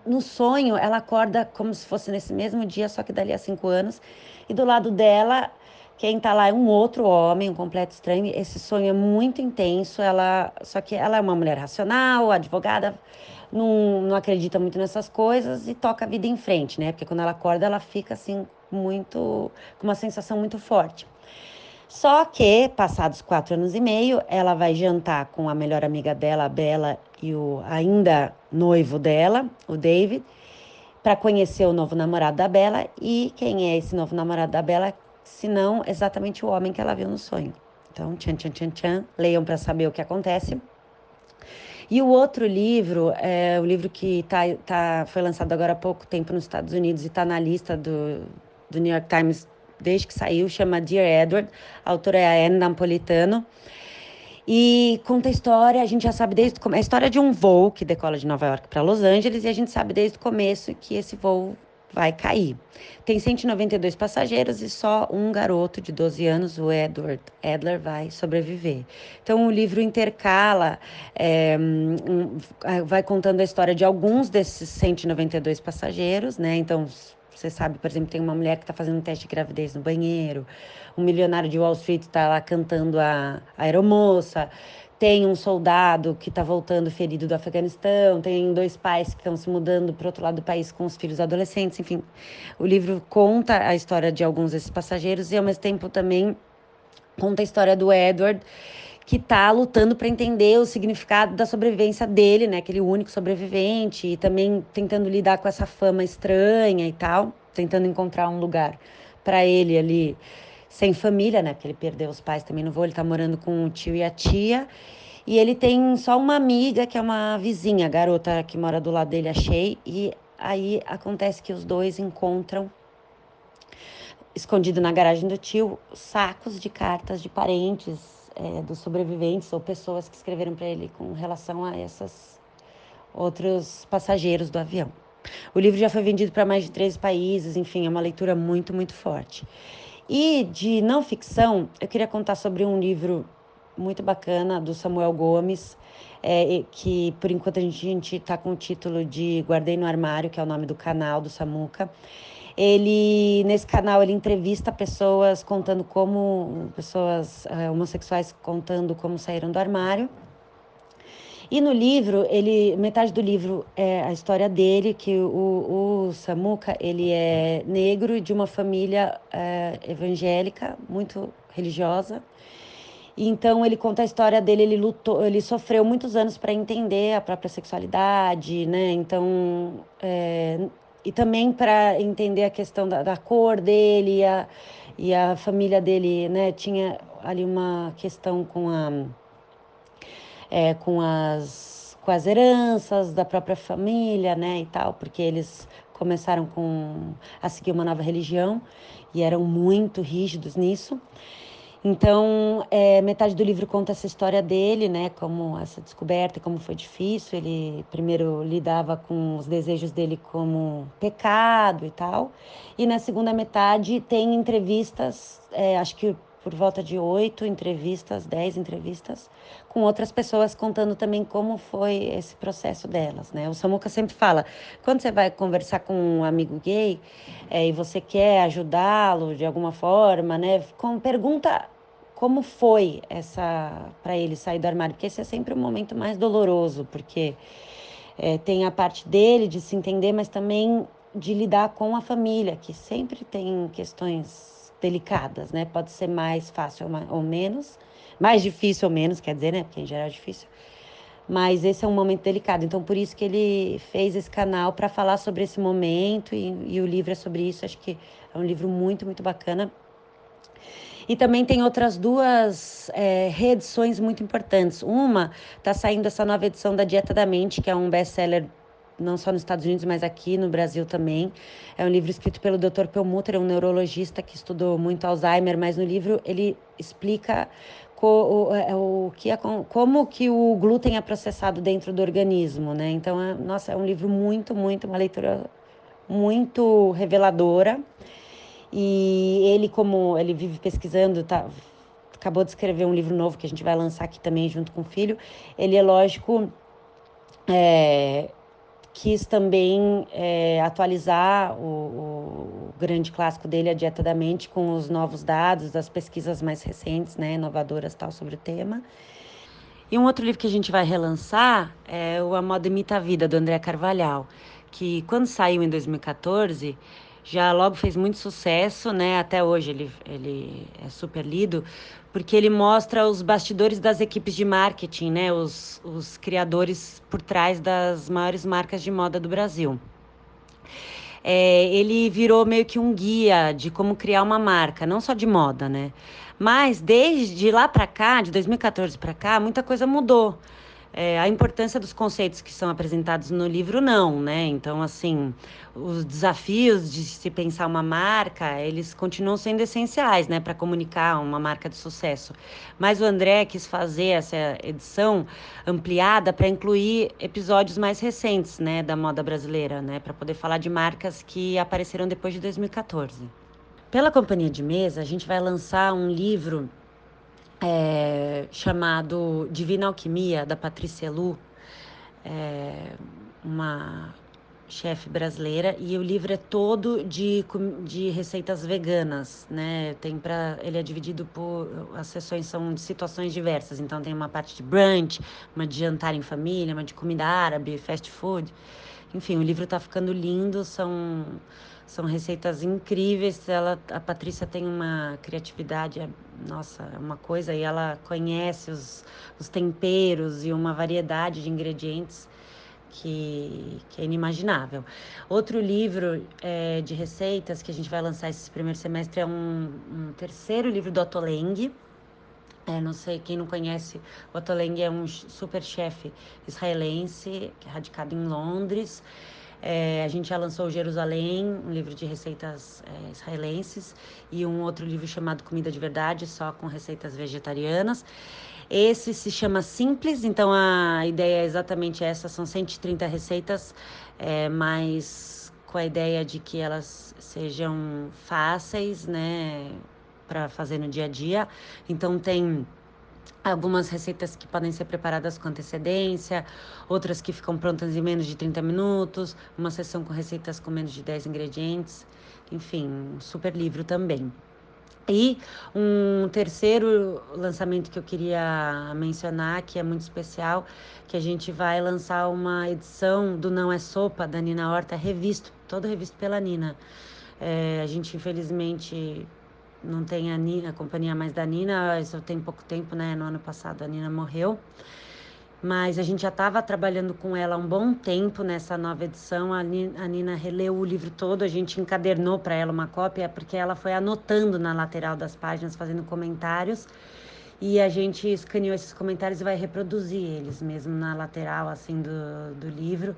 no sonho, ela acorda como se fosse nesse mesmo dia, só que dali a cinco anos. E do lado dela quem tá lá é um outro homem, um completo estranho. Esse sonho é muito intenso. Ela, só que ela é uma mulher racional, advogada, não, não acredita muito nessas coisas e toca a vida em frente, né? Porque quando ela acorda, ela fica assim muito, com uma sensação muito forte. Só que, passados quatro anos e meio, ela vai jantar com a melhor amiga dela, a Bela, e o ainda noivo dela, o David, para conhecer o novo namorado da Bela. E quem é esse novo namorado da Bela? Senão exatamente o homem que ela viu no sonho. Então, tchan, tchan, tchan, tchan, leiam para saber o que acontece. E o outro livro, é o livro que tá, tá, foi lançado agora há pouco tempo nos Estados Unidos e está na lista do, do New York Times desde que saiu, chama Dear Edward, a autora é a Anne Napolitano. E conta a história, a gente já sabe desde o começo, a história de um voo que decola de Nova York para Los Angeles, e a gente sabe desde o começo que esse voo vai cair. Tem 192 passageiros e só um garoto de 12 anos, o Edward Adler, vai sobreviver. Então o livro intercala, é, um, vai contando a história de alguns desses 192 passageiros, né? Então você sabe, por exemplo, tem uma mulher que está fazendo um teste de gravidez no banheiro, um milionário de Wall Street está lá cantando a, a aeromoça, tem um soldado que está voltando ferido do Afeganistão, tem dois pais que estão se mudando para outro lado do país com os filhos adolescentes, enfim. O livro conta a história de alguns desses passageiros e, ao mesmo tempo, também conta a história do Edward, que está lutando para entender o significado da sobrevivência dele, né? Aquele único sobrevivente, e também tentando lidar com essa fama estranha e tal, tentando encontrar um lugar para ele ali sem família, né? Porque ele perdeu os pais também no voo, ele tá morando com o tio e a tia. E ele tem só uma amiga, que é uma vizinha, a garota que mora do lado dele, a Shea. E aí acontece que os dois encontram, escondido na garagem do tio, sacos de cartas de parentes é, dos sobreviventes ou pessoas que escreveram para ele com relação a esses outros passageiros do avião. O livro já foi vendido para mais de 13 países, enfim, é uma leitura muito, muito forte. E de não ficção, eu queria contar sobre um livro muito bacana do Samuel Gomes, é, que por enquanto a gente está com o título de Guardei no Armário, que é o nome do canal do Samuca. Ele nesse canal ele entrevista pessoas contando como pessoas é, homossexuais contando como saíram do armário. E no livro, ele, metade do livro é a história dele, que o, o Samuca, ele é negro de uma família é, evangélica, muito religiosa. Então ele conta a história dele, ele lutou, ele sofreu muitos anos para entender a própria sexualidade, né? Então é, e também para entender a questão da, da cor dele e a, e a família dele, né? Tinha ali uma questão com a é, com, as, com as heranças da própria família, né, e tal, porque eles começaram com, a seguir uma nova religião e eram muito rígidos nisso. Então, é, metade do livro conta essa história dele, né? Como essa descoberta, como foi difícil. Ele primeiro lidava com os desejos dele como pecado e tal. E na segunda metade tem entrevistas, é, acho que por volta de oito entrevistas, dez entrevistas, com outras pessoas contando também como foi esse processo delas, né? O Samuca sempre fala, quando você vai conversar com um amigo gay é, e você quer ajudá-lo de alguma forma, né? Com, pergunta como foi essa para ele sair do armário, porque esse é sempre o momento mais doloroso, porque é, tem a parte dele de se entender, mas também de lidar com a família, que sempre tem questões delicadas, né? Pode ser mais fácil ou menos, mais difícil ou menos, quer dizer, né? Porque em geral é difícil. Mas esse é um momento delicado, então por isso que ele fez esse canal para falar sobre esse momento e, e o livro é sobre isso. Acho que é um livro muito, muito bacana. E também tem outras duas é, reedições muito importantes. Uma está saindo essa nova edição da Dieta da Mente, que é um best-seller não só nos Estados Unidos, mas aqui no Brasil também. É um livro escrito pelo Dr. Pelmutter, um neurologista que estudou muito Alzheimer, mas no livro ele explica co, o, é, o, que é, como que o glúten é processado dentro do organismo, né? Então, é, nossa, é um livro muito, muito, uma leitura muito reveladora. E ele, como ele vive pesquisando, tá, acabou de escrever um livro novo que a gente vai lançar aqui também junto com o filho. Ele é lógico, é, quis também é, atualizar o, o, grande clássico dele, A Dieta da Mente, com os novos dados das pesquisas mais recentes, né, inovadoras tal, sobre o tema. E um outro livro que a gente vai relançar é o A Moda Imita a Vida, do André Carvalhal, que quando saiu em 2014 já logo fez muito sucesso, né? Até hoje ele, ele é super lido, porque ele mostra os bastidores das equipes de marketing, né? Os, os criadores por trás das maiores marcas de moda do Brasil. É, ele virou meio que um guia de como criar uma marca, não só de moda, né? Mas desde lá para cá, de 2014 para cá, muita coisa mudou. É, a importância dos conceitos que são apresentados no livro, não, né? Então, assim, os desafios de se pensar uma marca, eles continuam sendo essenciais, né, para comunicar uma marca de sucesso. Mas o André quis fazer essa edição ampliada para incluir episódios mais recentes, né, da moda brasileira, né, para poder falar de marcas que apareceram depois de 2014. Pela companhia de mesa, a gente vai lançar um livro é, chamado Divina Alquimia, da Patrícia Lu, é, uma chefe brasileira, e o livro é todo de, de receitas veganas, né? Tem para ele é dividido por as sessões são de situações diversas, então tem uma parte de brunch, uma de jantar em família, uma de comida árabe, fast food. Enfim, o livro está ficando lindo, são são receitas incríveis. Ela, a Patrícia tem uma criatividade, é, nossa, é uma coisa, e ela conhece os, os temperos e uma variedade de ingredientes que, que é inimaginável. Outro livro é, de receitas que a gente vai lançar esse primeiro semestre é um, um terceiro livro do Otoleng. É, não sei, quem não conhece, Otoleng é um super chefe israelense, é radicado em Londres. É, a gente já lançou Jerusalém, um livro de receitas é, israelenses, e um outro livro chamado Comida de Verdade, só com receitas vegetarianas. Esse se chama Simples, então a ideia é exatamente essa: são 130 receitas, é, mas com a ideia de que elas sejam fáceis, né, para fazer no dia a dia. Então tem algumas receitas que podem ser preparadas com antecedência, outras que ficam prontas em menos de 30 minutos, uma sessão com receitas com menos de 10 ingredientes, enfim, um super livro também. E um terceiro lançamento que eu queria mencionar, que é muito especial, que a gente vai lançar uma edição do Não é Sopa, da Nina Horta, revisto, todo revisto pela Nina. É, a gente, infelizmente, não tem a, Nina, a companhia mais da Nina, isso tem pouco tempo, né? No ano passado a Nina morreu. Mas a gente já estava trabalhando com ela há um bom tempo nessa nova edição. A Nina, a Nina releu o livro todo, a gente encadernou para ela uma cópia, porque ela foi anotando na lateral das páginas, fazendo comentários. E a gente escaneou esses comentários e vai reproduzir eles mesmo na lateral assim do, do livro.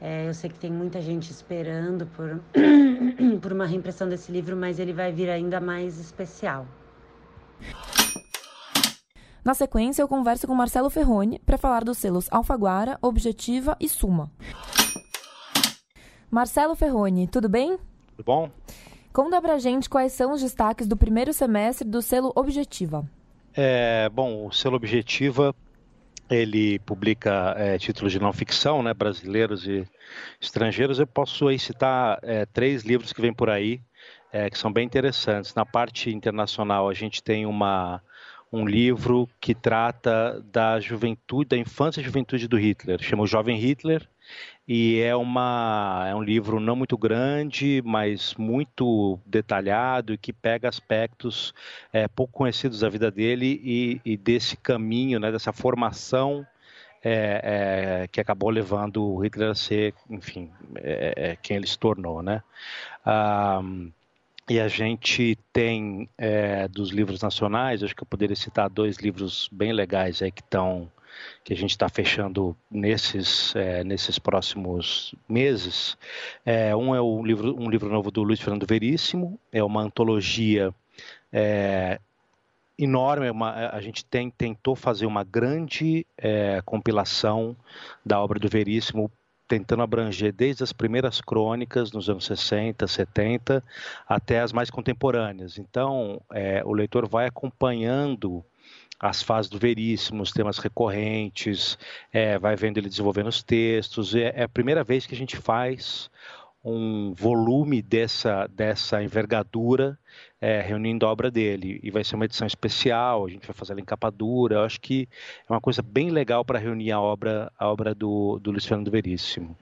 É, eu sei que tem muita gente esperando por, por uma reimpressão desse livro, mas ele vai vir ainda mais especial. Na sequência, eu converso com Marcelo Ferroni para falar dos selos Alfaguara, Objetiva e Suma. Marcelo Ferroni, tudo bem? Tudo bom? Conta pra gente quais são os destaques do primeiro semestre do selo Objetiva. É, bom, o selo Objetiva ele publica é, títulos de não ficção, né, brasileiros e estrangeiros. Eu posso aí citar é, três livros que vêm por aí, é, que são bem interessantes. Na parte internacional, a gente tem uma, um livro que trata da juventude, da infância e juventude do Hitler, chama o Jovem Hitler, e é, uma, é um livro não muito grande, mas muito detalhado e que pega aspectos é, pouco conhecidos da vida dele e, e desse caminho, né, dessa formação é, é, que acabou levando o Hitler a ser, enfim, é, é, quem ele se tornou, né? Ah, e a gente tem é, dos livros nacionais, acho que eu poderia citar dois livros bem legais aí que estão que a gente está fechando nesses, é, nesses próximos meses. É, um é o livro, um livro novo do Luiz Fernando Veríssimo, é uma antologia é, enorme. É uma, a gente tem, tentou fazer uma grande é, compilação da obra do Veríssimo tentando abranger desde as primeiras crônicas nos anos 60, 70, até as mais contemporâneas. Então, é, o leitor vai acompanhando as fases do Veríssimo, os temas recorrentes, é, vai vendo ele desenvolvendo os textos. É, é, a primeira vez que a gente faz um volume dessa, dessa envergadura é, reunindo a obra dele. E vai ser uma edição especial, a gente vai fazer ela em capa dura. Eu acho que é uma coisa bem legal para reunir a obra, a obra do, do Luiz Fernando Veríssimo.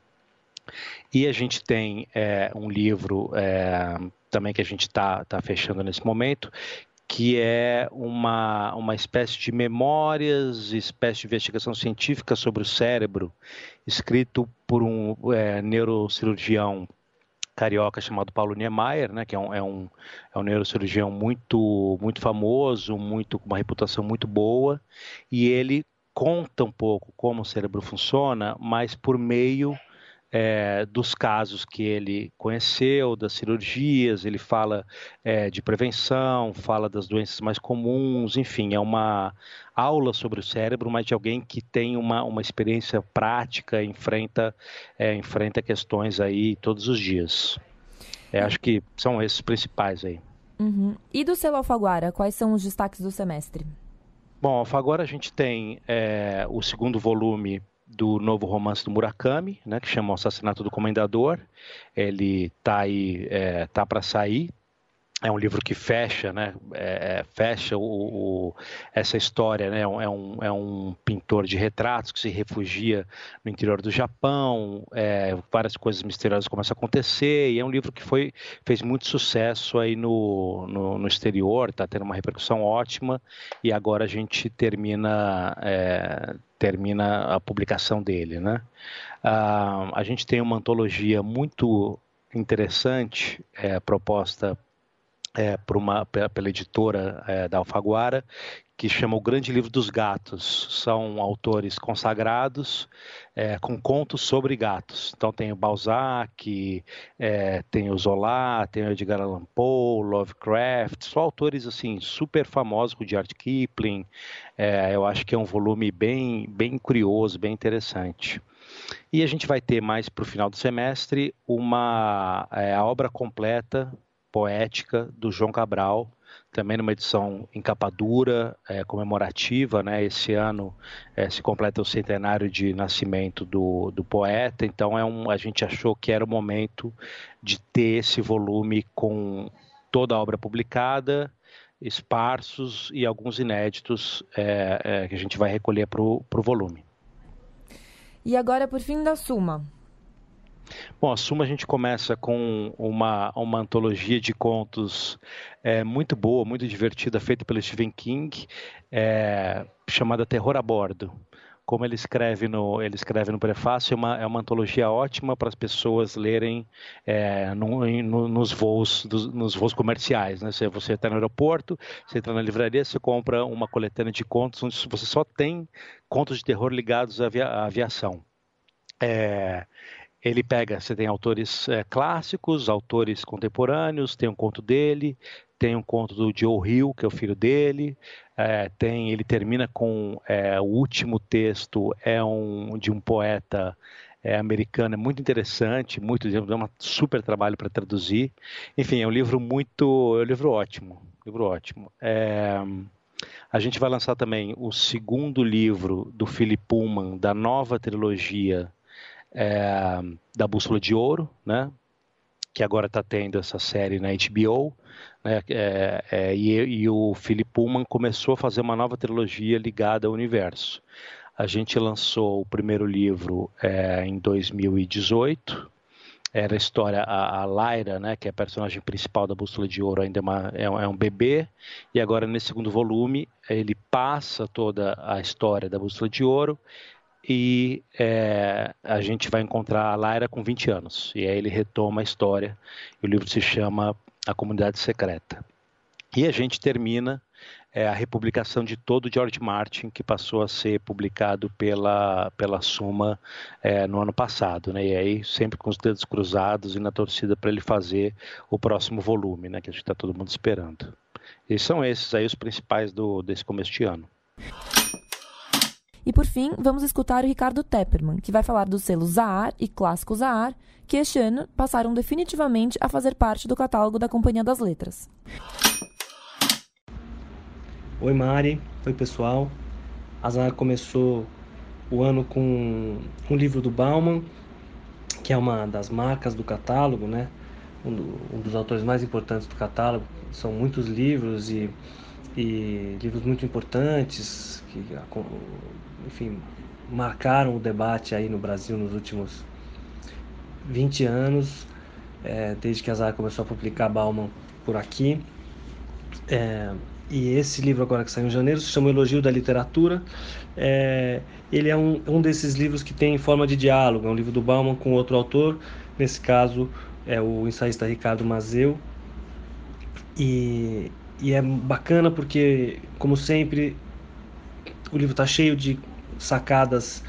E a gente tem é, um livro é, também que a gente está tá fechando nesse momento, que é uma, uma espécie de memórias, espécie de investigação científica sobre o cérebro, escrito por um é, neurocirurgião carioca chamado Paulo Niemeyer, né, que é um, é um, é um neurocirurgião muito, muito famoso, muito, com uma reputação muito boa, e ele conta um pouco como o cérebro funciona, mas por meio é, dos casos que ele conheceu, das cirurgias, ele fala é, de prevenção, fala das doenças mais comuns, enfim, é uma aula sobre o cérebro, mas de alguém que tem uma, uma experiência prática, enfrenta, é, enfrenta questões aí todos os dias. É, acho que são esses principais aí. Uhum. E do selo Alfaguara, quais são os destaques do semestre? Bom, Alfaguara a gente tem é, o segundo volume do novo romance do Murakami, né, que chama O Assassinato do Comendador. Ele tá aí, é, tá para sair. É um livro que fecha, né? É, é, fecha o, o, essa história, né? É um, é um pintor de retratos que se refugia no interior do Japão. É, várias coisas misteriosas começam a acontecer e é um livro que foi fez muito sucesso aí no, no, no exterior. Está tendo uma repercussão ótima e agora a gente termina é, termina a publicação dele, né? Ah, a gente tem uma antologia muito interessante é, proposta é, por uma, pela editora é, da Alfaguara, que chama O Grande Livro dos Gatos. São autores consagrados é, com contos sobre gatos. Então tem o Balzac, é, tem o Zola, tem o Edgar Allan Poe, Lovecraft, são autores assim super famosos, o Art Kipling. É, eu acho que é um volume bem, bem curioso, bem interessante. E a gente vai ter mais para o final do semestre uma é, a obra completa poética do João Cabral, também numa edição em capa dura, é, comemorativa, né? Esse ano é, se completa o centenário de nascimento do, do poeta, então é um, a gente achou que era o momento de ter esse volume com toda a obra publicada, esparsos e alguns inéditos é, é que a gente vai recolher para o volume. E agora, por fim, da Suma. Bom, a Suma a gente começa com uma, uma antologia de contos é, muito boa, muito divertida, feita pelo Stephen King, é, chamada Terror a Bordo. Como ele escreve no, ele escreve no prefácio, é uma, é uma antologia ótima para as pessoas lerem é, no, no, nos, voos, nos voos comerciais. Né? Você está no aeroporto, você entra na livraria, você compra uma coletânea de contos onde você só tem contos de terror ligados à, avia, à aviação. É, ele pega, você tem autores é, clássicos, autores contemporâneos, tem um conto dele, tem um conto do Joe Hill, que é o filho dele, é, tem, ele termina com é, o último texto é um de um poeta é, americano, é muito interessante, muito dá um super trabalho para traduzir. Enfim, é um livro muito, é um livro ótimo, livro ótimo. É, a gente vai lançar também o segundo livro do Philip Pullman da nova trilogia é, da Bússola de Ouro, né? que agora está tendo essa série na HBO, né? é, é, e, e, o Philip Pullman começou a fazer uma nova trilogia ligada ao universo. A gente lançou o primeiro livro é, em 2018, era a história, a, a Lyra, né, que é a personagem principal da Bússola de Ouro, ainda é, uma, é, é um bebê, e agora nesse segundo volume ele passa toda a história da Bússola de Ouro e é, a gente vai encontrar a Lyra com 20 anos. E aí ele retoma a história. O livro se chama A Comunidade Secreta. E a gente termina é, a republicação de todo o George Martin, que passou a ser publicado pela, pela Suma é, no ano passado. Né? E aí, sempre com os dedos cruzados e na torcida para ele fazer o próximo volume, né? que a gente está todo mundo esperando. E são esses aí os principais do, desse começo de ano. E por fim, vamos escutar o Ricardo Tepperman, que vai falar do selo Zahar e Clássico Zahar, que este ano passaram definitivamente a fazer parte do catálogo da Companhia das Letras. Oi Mari, oi pessoal. A Zahar começou o ano com um livro do Bauman, que é uma das marcas do catálogo, né? Um, um dos autores mais importantes do catálogo. São muitos livros e, e livros muito importantes que enfim, marcaram o debate aí no Brasil nos últimos 20 anos, é, desde que a Zara começou a publicar Bauman por aqui. É, e esse livro agora que saiu em janeiro se chama Elogio da Literatura. É, ele é um, um desses livros que tem forma de diálogo, é um livro do Bauman com outro autor, nesse caso é o ensaísta Ricardo Mazeu. E, e é bacana porque, como sempre, o livro está cheio de sacadas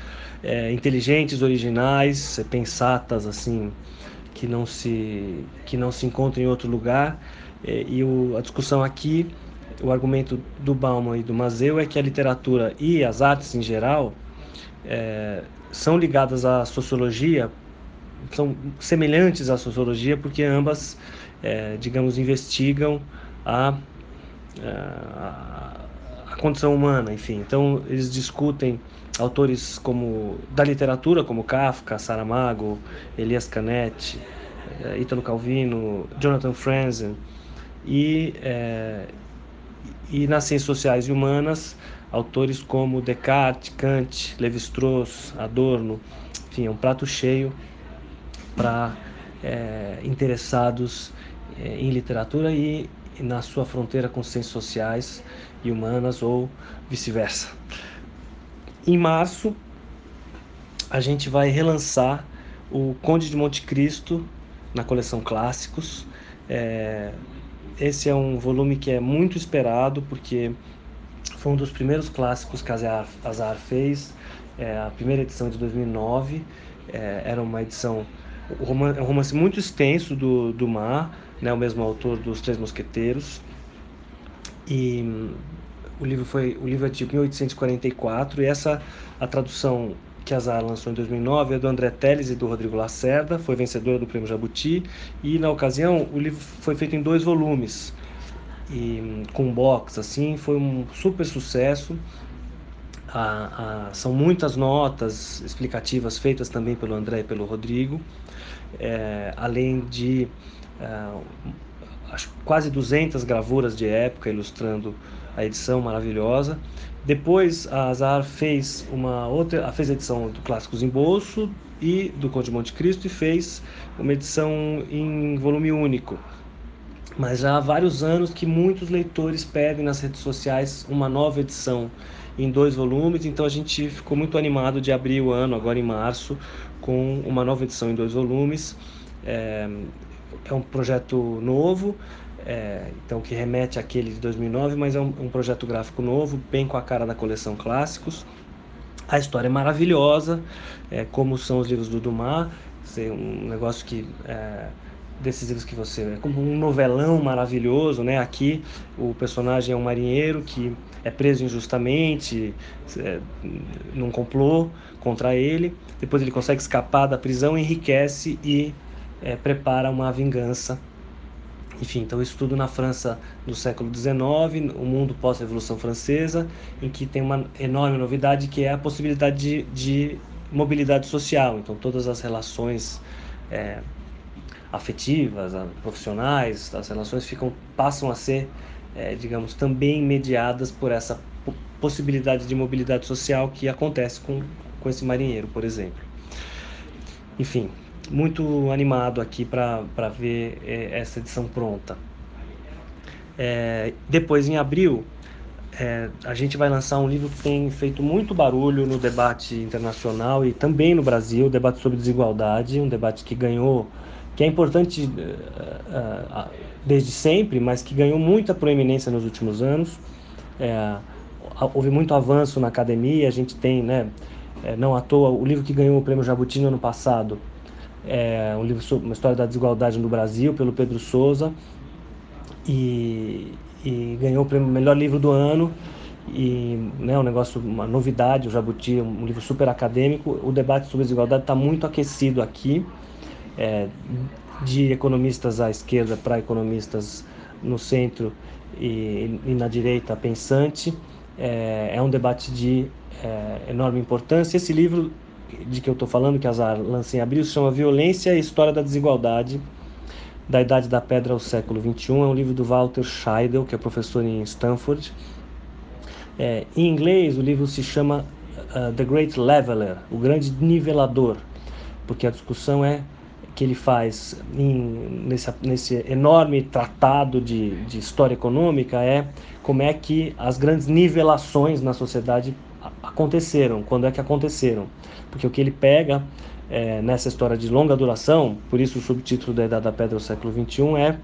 é, inteligentes, originais, pensatas assim que não se que não se encontram em outro lugar. É, e o, a discussão aqui, o argumento do Bauman e do Mazeu é que a literatura e as artes em geral é, são ligadas à sociologia, são semelhantes à sociologia porque ambas, é, digamos, investigam é, a, a condição humana, enfim. Então eles discutem autores como da literatura como Kafka, Saramago, Elias Canetti, é, Italo Calvino, Jonathan Franzen e é, e nas ciências sociais e humanas autores como Descartes, Kant, Levi-Strauss, Adorno, enfim, é um prato cheio para é, interessados é, em literatura e na sua fronteira com ciências sociais e humanas ou vice-versa. Em março, a gente vai relançar o Conde de Monte Cristo na coleção Clássicos. É, esse é um volume que é muito esperado porque foi um dos primeiros clássicos que a Azar fez, é, a primeira edição de 2009. É, era uma edição, é um romance muito extenso do, do Mar, né, o mesmo autor dos Três Mosqueteiros. E hum, o livro foi o livro é de 1844 e essa a tradução que a Azar lançou em 2009 é do André Teles e do Rodrigo Lacerda, foi vencedora do Prêmio Jabuti e na ocasião o livro foi feito em dois volumes e com box assim foi um super sucesso. A, a, são muitas notas explicativas feitas também pelo André e pelo Rodrigo é, além de é, acho, quase 200 gravuras de época ilustrando a edição maravilhosa depois a Azar fez uma outra fez a edição do Clássicos em Bolso e do Conde de Monte Cristo e fez uma edição em volume único mas já há vários anos que muitos leitores pedem nas redes sociais uma nova edição em dois volumes, então a gente ficou muito animado de abrir o ano, agora em março, com uma nova edição em dois volumes. É, é um projeto novo, é, então que remete àquele de 2009, mas é um, um, projeto gráfico novo, bem com a cara da coleção Clássicos. A história é maravilhosa, é, como são os livros do Dumas, é um negócio que é, desses livros que você é como um novelão maravilhoso, né? Aqui o personagem é um marinheiro que é preso injustamente é, num complô contra ele. Depois ele consegue escapar da prisão, enriquece e é, prepara uma vingança. Enfim, então isso tudo na França do século XIX, o mundo pós-revolução francesa, em que tem uma enorme novidade que é a possibilidade de, de mobilidade social. Então todas as relações é, afetivas, profissionais, as relações ficam passam a ser, é, digamos, também mediadas por essa possibilidade de mobilidade social que acontece com, com esse marinheiro, por exemplo. Enfim, muito animado aqui para ver é, essa edição pronta. É, depois, em abril, é, a gente vai lançar um livro que tem feito muito barulho no debate internacional e também no Brasil, o debate sobre desigualdade, um debate que ganhou que é importante uh, uh, desde sempre, mas que ganhou muita proeminência nos últimos anos. É, houve muito avanço na academia, a gente tem, né, é, não à toa, o livro que ganhou o prêmio Jabuti no ano passado, é um livro sobre uma história da desigualdade no Brasil, pelo Pedro Souza, e, e ganhou o prêmio Melhor Livro do Ano, e né, um negócio, uma novidade, o Jabuti, um livro super acadêmico. O debate sobre desigualdade está muito aquecido aqui é, de economistas à esquerda para economistas no centro e, e na direita pensante. É, é um debate de é, enorme importância. Esse livro de que eu estou falando, que a Azar lança em abril, se chama Violência e História da Desigualdade, da Idade da Pedra ao Século XXI. É um livro do Walter Scheidel, que é professor em Stanford. É, em inglês, o livro se chama uh, The Great Leveler, o Grande Nivelador, porque a discussão é que ele faz em, nesse, nesse enorme tratado de, de história econômica é como é que as grandes nivelações na sociedade aconteceram, quando é que aconteceram. Porque o que ele pega é, nessa história de longa duração, por isso o subtítulo da Idade da Pedra do século XXI é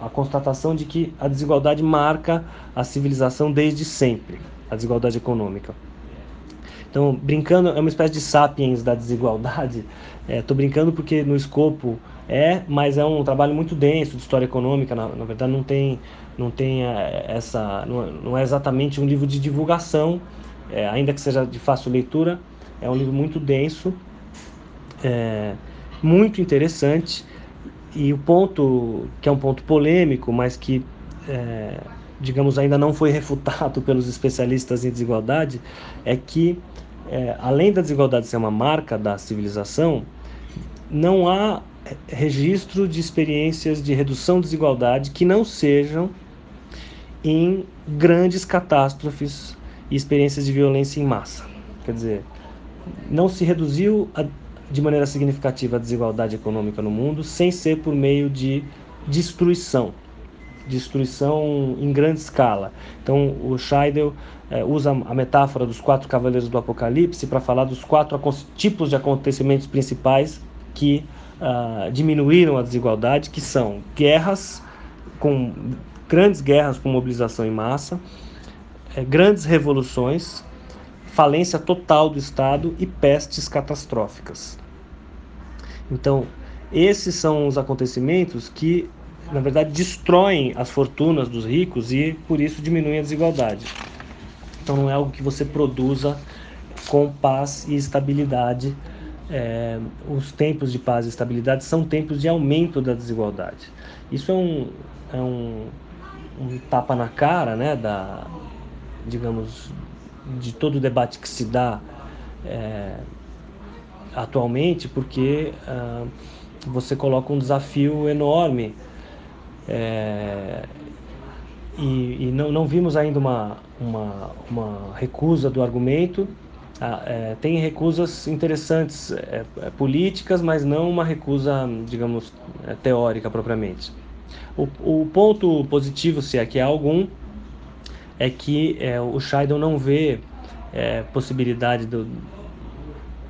a constatação de que a desigualdade marca a civilização desde sempre, a desigualdade econômica. Então, brincando, é uma espécie de sapiens da desigualdade. Estou é, brincando porque no escopo é, mas é um trabalho muito denso de história econômica. Na, na verdade, não tem, não é, essa, não, não, é exatamente um livro de divulgação, é, ainda que seja de fácil leitura. É um livro muito denso, é, muito interessante e o ponto que é um ponto polêmico, mas que é, digamos ainda não foi refutado pelos especialistas em desigualdade, é que é, além da desigualdade ser uma marca da civilização, não há registro de experiências de redução de desigualdade que não sejam em grandes catástrofes e experiências de violência em massa. Quer dizer, não se reduziu a, de maneira significativa a desigualdade econômica no mundo sem ser por meio de destruição, destruição em grande escala. Então, o Scheidel é, usa a metáfora dos quatro cavaleiros do Apocalipse para falar dos quatro tipos de acontecimentos principais que uh, diminuíram a desigualdade, que são guerras, com grandes guerras com mobilização em massa, é, grandes revoluções, falência total do Estado e pestes catastróficas. Então, esses são os acontecimentos que, na verdade, destroem as fortunas dos ricos e, por isso, diminuem a desigualdade. Então, não é algo que você produza com paz e estabilidade. É, os tempos de paz e estabilidade são tempos de aumento da desigualdade. Isso é um, é um, um tapa na cara, né, da, digamos, de todo o debate que se dá é, atualmente, porque uh, você coloca um desafio enorme é, e, e não, não, vimos ainda uma, uma, uma recusa do argumento. Ah, é, tem recusas interessantes é, é políticas, mas não uma recusa, digamos, é, teórica propriamente. O, o ponto positivo, se é que há algum, é que é, o Scheidel não vê é, possibilidade do,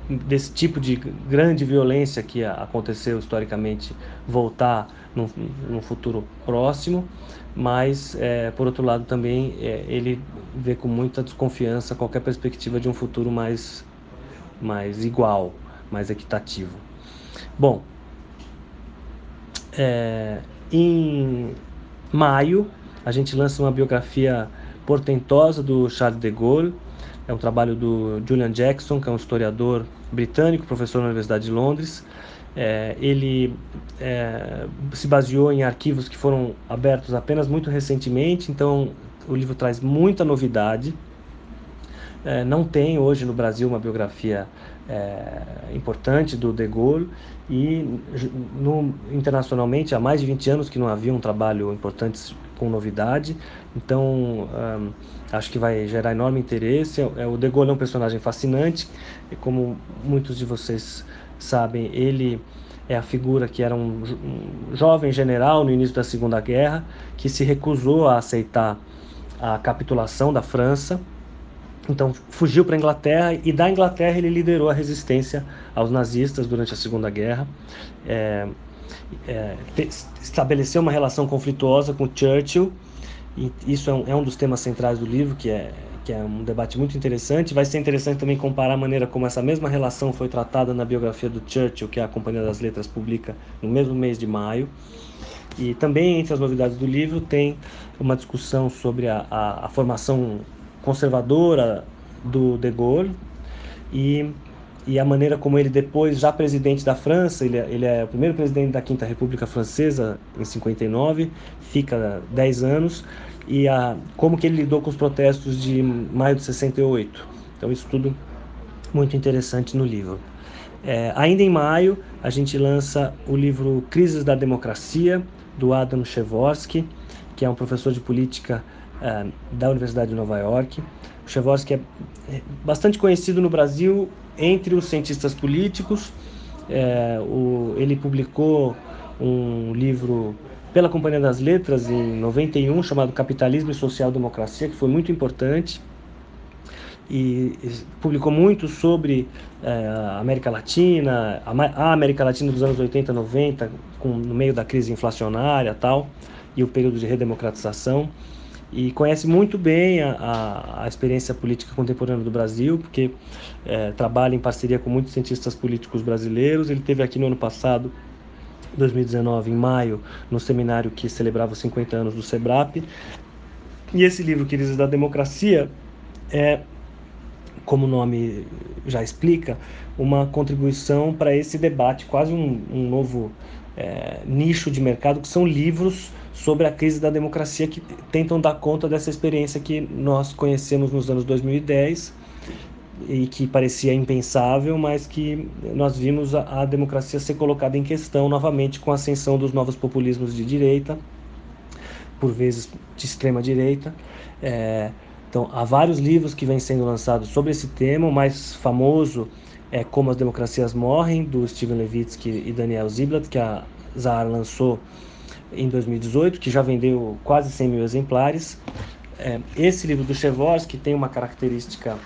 desse tipo de grande violência que aconteceu historicamente voltar num, num futuro próximo, mas, é, por outro lado, também é, ele vê com muita desconfiança qualquer perspectiva de um futuro mais, mais igual, mais equitativo. Bom, é, em maio a gente lança uma biografia portentosa do Charles de Gaulle, é um trabalho do Julian Jackson, que é um historiador britânico, professor na Universidade de Londres. É, ele é, se baseou em arquivos que foram abertos apenas muito recentemente, então o livro traz muita novidade. É, não tem hoje no Brasil uma biografia é, importante do De Gaulle e no, internacionalmente há mais de 20 anos que não havia um trabalho importante com novidade. Então, acho que vai gerar enorme interesse. É, o De Gaulle é um personagem fascinante, e como muitos de vocês sabem, ele é a figura que era um, um jovem general no início da Segunda Guerra, que se recusou a aceitar a capitulação da França. Então fugiu para a Inglaterra e da Inglaterra ele liderou a resistência aos nazistas durante a Segunda Guerra. É, é, estabeleceu uma relação conflituosa com Churchill, e isso é um, é um dos temas centrais do livro, que é, que é um debate muito interessante. Vai ser interessante também comparar a maneira como essa mesma relação foi tratada na biografia do Churchill, que a Companhia das Letras publica no mesmo mês de maio. E também entre as novidades do livro tem uma discussão sobre a, a, a formação conservadora do De Gaulle e e a maneira como ele depois, já presidente da França, ele, é, ele é o primeiro presidente da Quinta República Francesa em 59, fica 10 anos, e a, como que ele lidou com os protestos de maio de 68. Então isso tudo muito interessante no livro. É, ainda em maio, a gente lança o livro Crises da Democracia, do Adam Chevorsky, que é um professor de política é, da Universidade de Nova York. O é, é bastante conhecido no Brasil entre os cientistas políticos. É, o, ele publicou um livro pela Companhia das Letras em 91 chamado Capitalismo e Social Democracia, que foi muito importante e publicou muito sobre é, a América Latina, a, América Latina dos anos 80 e 90, com, no meio da crise inflacionária tal, e o período de redemocratização. E conhece muito bem a, a, a experiência política contemporânea do Brasil, porque é, trabalha em parceria com muitos cientistas políticos brasileiros. Ele teve aqui no ano passado 2019, em maio, no seminário que celebrava os 50 anos do SEBRAP. E esse livro, Crises da Democracia, é, como o nome já explica, uma contribuição para esse debate, quase um, um novo é, nicho de mercado, que são livros sobre a crise da democracia que tentam dar conta dessa experiência que nós conhecemos nos anos 2010 e que parecia impensável, mas que nós vimos a, a democracia ser colocada em questão novamente com a ascensão dos novos populismos de direita, por vezes de extrema direita. É, então, há vários livros que vêm sendo lançados sobre esse tema. O mais famoso é Como as Democracias Morrem, do Steven Levitsky e Daniel Ziblatt, que a Zahar lançou em 2018, que já vendeu quase 100 mil exemplares. É, esse livro do Chevorsky tem uma característica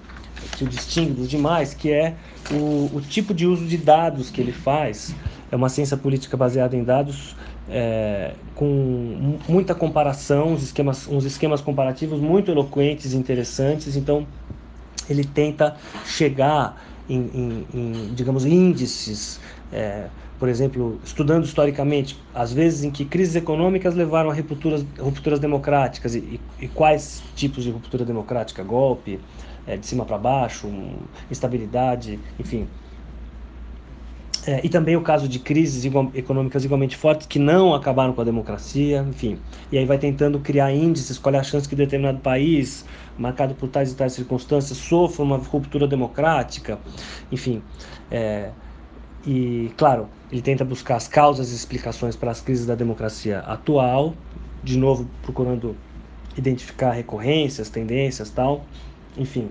que o distingue dos demais, que é o, o tipo de uso de dados que ele faz. É uma ciência política baseada em dados é, com muita comparação, uns esquemas, uns esquemas comparativos muito eloquentes e interessantes. Então, ele tenta chegar em, em, em digamos, índices. É, por exemplo, estudando historicamente, as vezes em que crises econômicas levaram a rupturas, rupturas democráticas e, e, quais tipos de ruptura democrática, golpe, é, de cima para baixo, um, instabilidade, enfim. É, e também o caso de crises igual, econômicas igualmente fortes que não acabaram com a democracia, enfim. E aí vai tentando criar índices, qual é a chance que determinado país, marcado por tais e tais circunstâncias, sofra uma ruptura democrática, enfim. É, e, claro, ele tenta buscar as causas e explicações para as crises da democracia atual, de novo procurando identificar recorrências, tendências tal, enfim.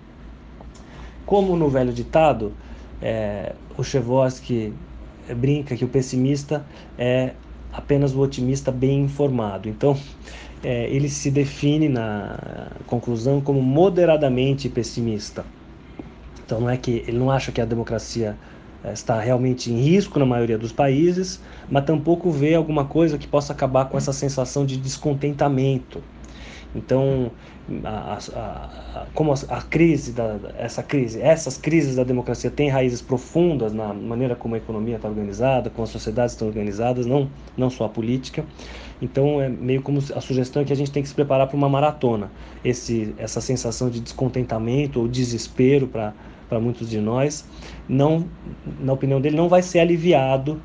Como no velho ditado, é, o Chevorsky brinca que o pessimista é apenas o otimista bem informado. Então, é, ele se define na conclusão como moderadamente pessimista. Então, não é que ele não acha que a democracia está realmente em risco na maioria dos países, mas tampouco vê alguma coisa que possa acabar com essa sensação de descontentamento. Então, a, a, a, como a, crise da, essa crise, essas crises da democracia têm raízes profundas na maneira como a economia está organizada, como as sociedades estão organizadas, não não só a política. Então, é meio como a sugestão é que a gente tem que se preparar para uma maratona. Esse essa sensação de descontentamento ou desespero para para muitos de nós, não, na opinião dele, não vai ser aliviado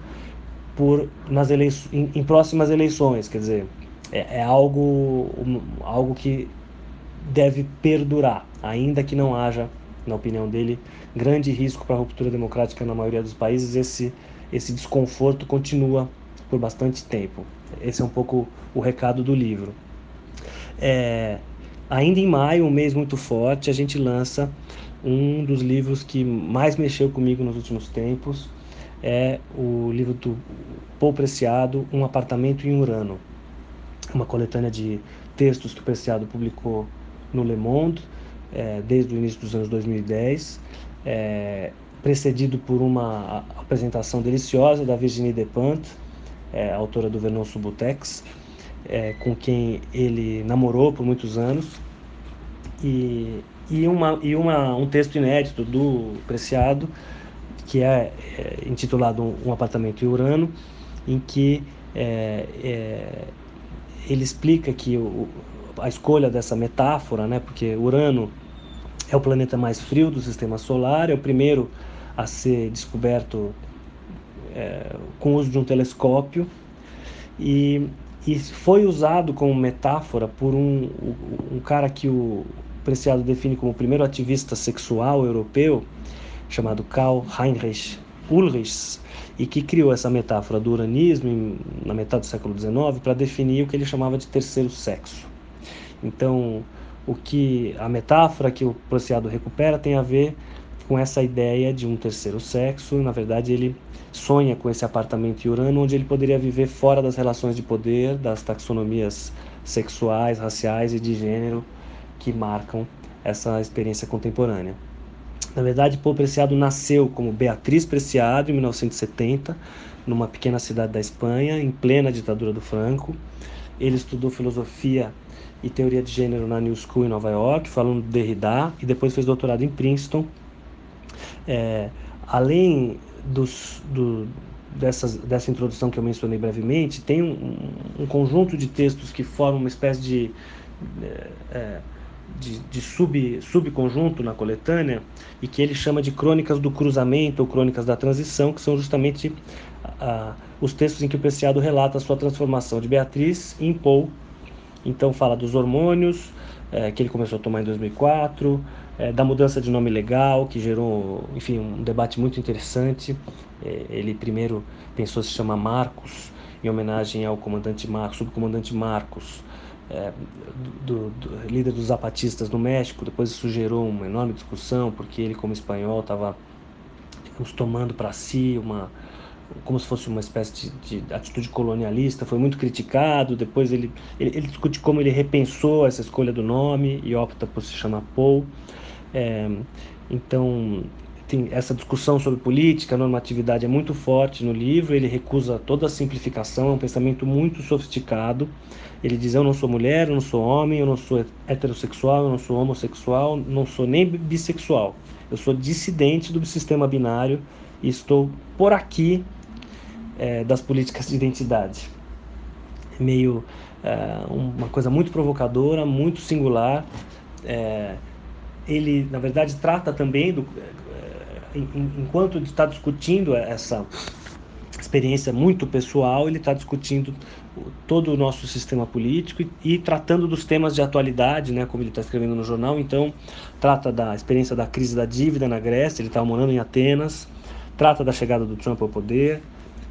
por nas eleições, em, em próximas eleições. Quer dizer, é, é algo, algo que deve perdurar, ainda que não haja, na opinião dele, grande risco para a ruptura democrática na maioria dos países. Esse, esse desconforto continua por bastante tempo. Esse é um pouco o recado do livro. É, ainda em maio, um mês muito forte, a gente lança um dos livros que mais mexeu comigo nos últimos tempos é o livro do Paul Preciado, Um Apartamento em Urano. Uma coletânea de textos que o Preciado publicou no Le Monde é, desde o início dos anos 2010, é, precedido por uma apresentação deliciosa da Virginie Despentes, é, autora do Vernon Subutex, é, com quem ele namorou por muitos anos. E e, uma, e uma, um texto inédito do Preciado, que é, é intitulado Um Apartamento em Urano, em que é, é, ele explica que o, a escolha dessa metáfora, né, porque Urano é o planeta mais frio do sistema solar, é o primeiro a ser descoberto é, com o uso de um telescópio, e, e foi usado como metáfora por um, um cara que o, Preciado define como o primeiro ativista sexual europeu, chamado Karl Heinrich Ulrich, e que criou essa metáfora do uranismo na metade do século XIX para definir o que ele chamava de terceiro sexo. Então, o que a metáfora que o Preciado recupera tem a ver com essa ideia de um terceiro sexo. Na verdade, ele sonha com esse apartamento em Urano, onde ele poderia viver fora das relações de poder, das taxonomias sexuais, raciais e de gênero que marcam essa experiência contemporânea. Na verdade, Paul Preciado nasceu como Beatriz Preciado em 1970, numa pequena cidade da Espanha, em plena ditadura do Franco. Ele estudou filosofia e Teoria de Gênero na New School em Nova York, falando do Derrida, e depois fez doutorado em Princeton. É, além dos, do, dessas, dessa introdução que eu mencionei brevemente, tem um, um conjunto de textos que formam uma espécie de, é, é, de, de sub, subconjunto na coletânea e que ele chama de Crônicas do Cruzamento ou Crônicas da Transição, que são justamente os textos em que o Preciado relata a sua transformação de Beatriz em Paul. Então fala dos hormônios, é, que ele começou a tomar em 2004, é, da mudança de nome legal, que gerou, enfim, um debate muito interessante. É, ele primeiro pensou se chamar Marcos, em homenagem ao comandante Marcos, subcomandante Marcos, é, do, do, líder dos zapatistas no México. Depois isso gerou uma enorme discussão, porque ele, como espanhol, estava tomando para si uma como se fosse uma espécie de, de, atitude colonialista, foi muito criticado. Depois ele, ele, ele, discute como ele repensou essa escolha do nome e opta por se chamar Paul. É, então, tem essa discussão sobre política, normatividade é muito forte no livro. Ele recusa toda a simplificação, é um pensamento muito sofisticado. Ele diz: Eu não sou mulher, eu não sou homem, eu não sou heterossexual, eu não sou homossexual, não sou nem bissexual. Eu sou dissidente do sistema binário e estou por aqui é, das políticas de identidade. É meio é, uma coisa muito provocadora, muito singular. É, ele, na verdade, trata também do, é, enquanto está discutindo essa experiência muito pessoal, ele está discutindo todo o nosso sistema político e, e, tratando dos temas de atualidade, né, como ele está escrevendo no jornal. Então, trata da experiência da crise da dívida na Grécia, ele estava morando em Atenas, trata da chegada do Trump ao poder,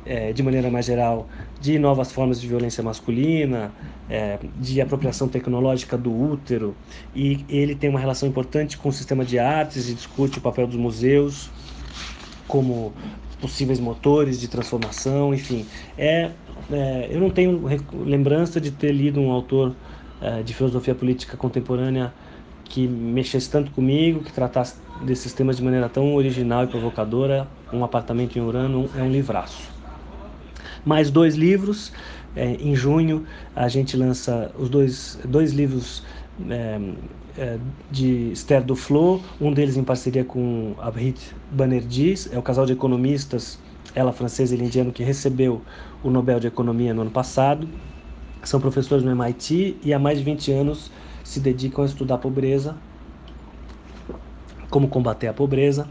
é, de maneira mais geral, de novas formas de violência masculina, é, de apropriação tecnológica do útero, e ele tem uma relação importante com o sistema de artes e discute o papel dos museus como possíveis motores de transformação, enfim. É, é eu não tenho lembrança de ter lido um autor é, de filosofia política contemporânea que mexesse tanto comigo, que tratasse desses temas de maneira tão original e provocadora. Um apartamento em Urano é um livraço mais dois livros. É, em junho a gente lança os dois, dois livros é, é, de Esther Duflo, um deles em parceria com Abhit Banerjee, é o casal de economistas, ela francesa e ele indiano, que recebeu o Nobel de Economia no ano passado. São professores no MIT e há mais de 20 anos se dedicam a estudar a pobreza, como combater a pobreza.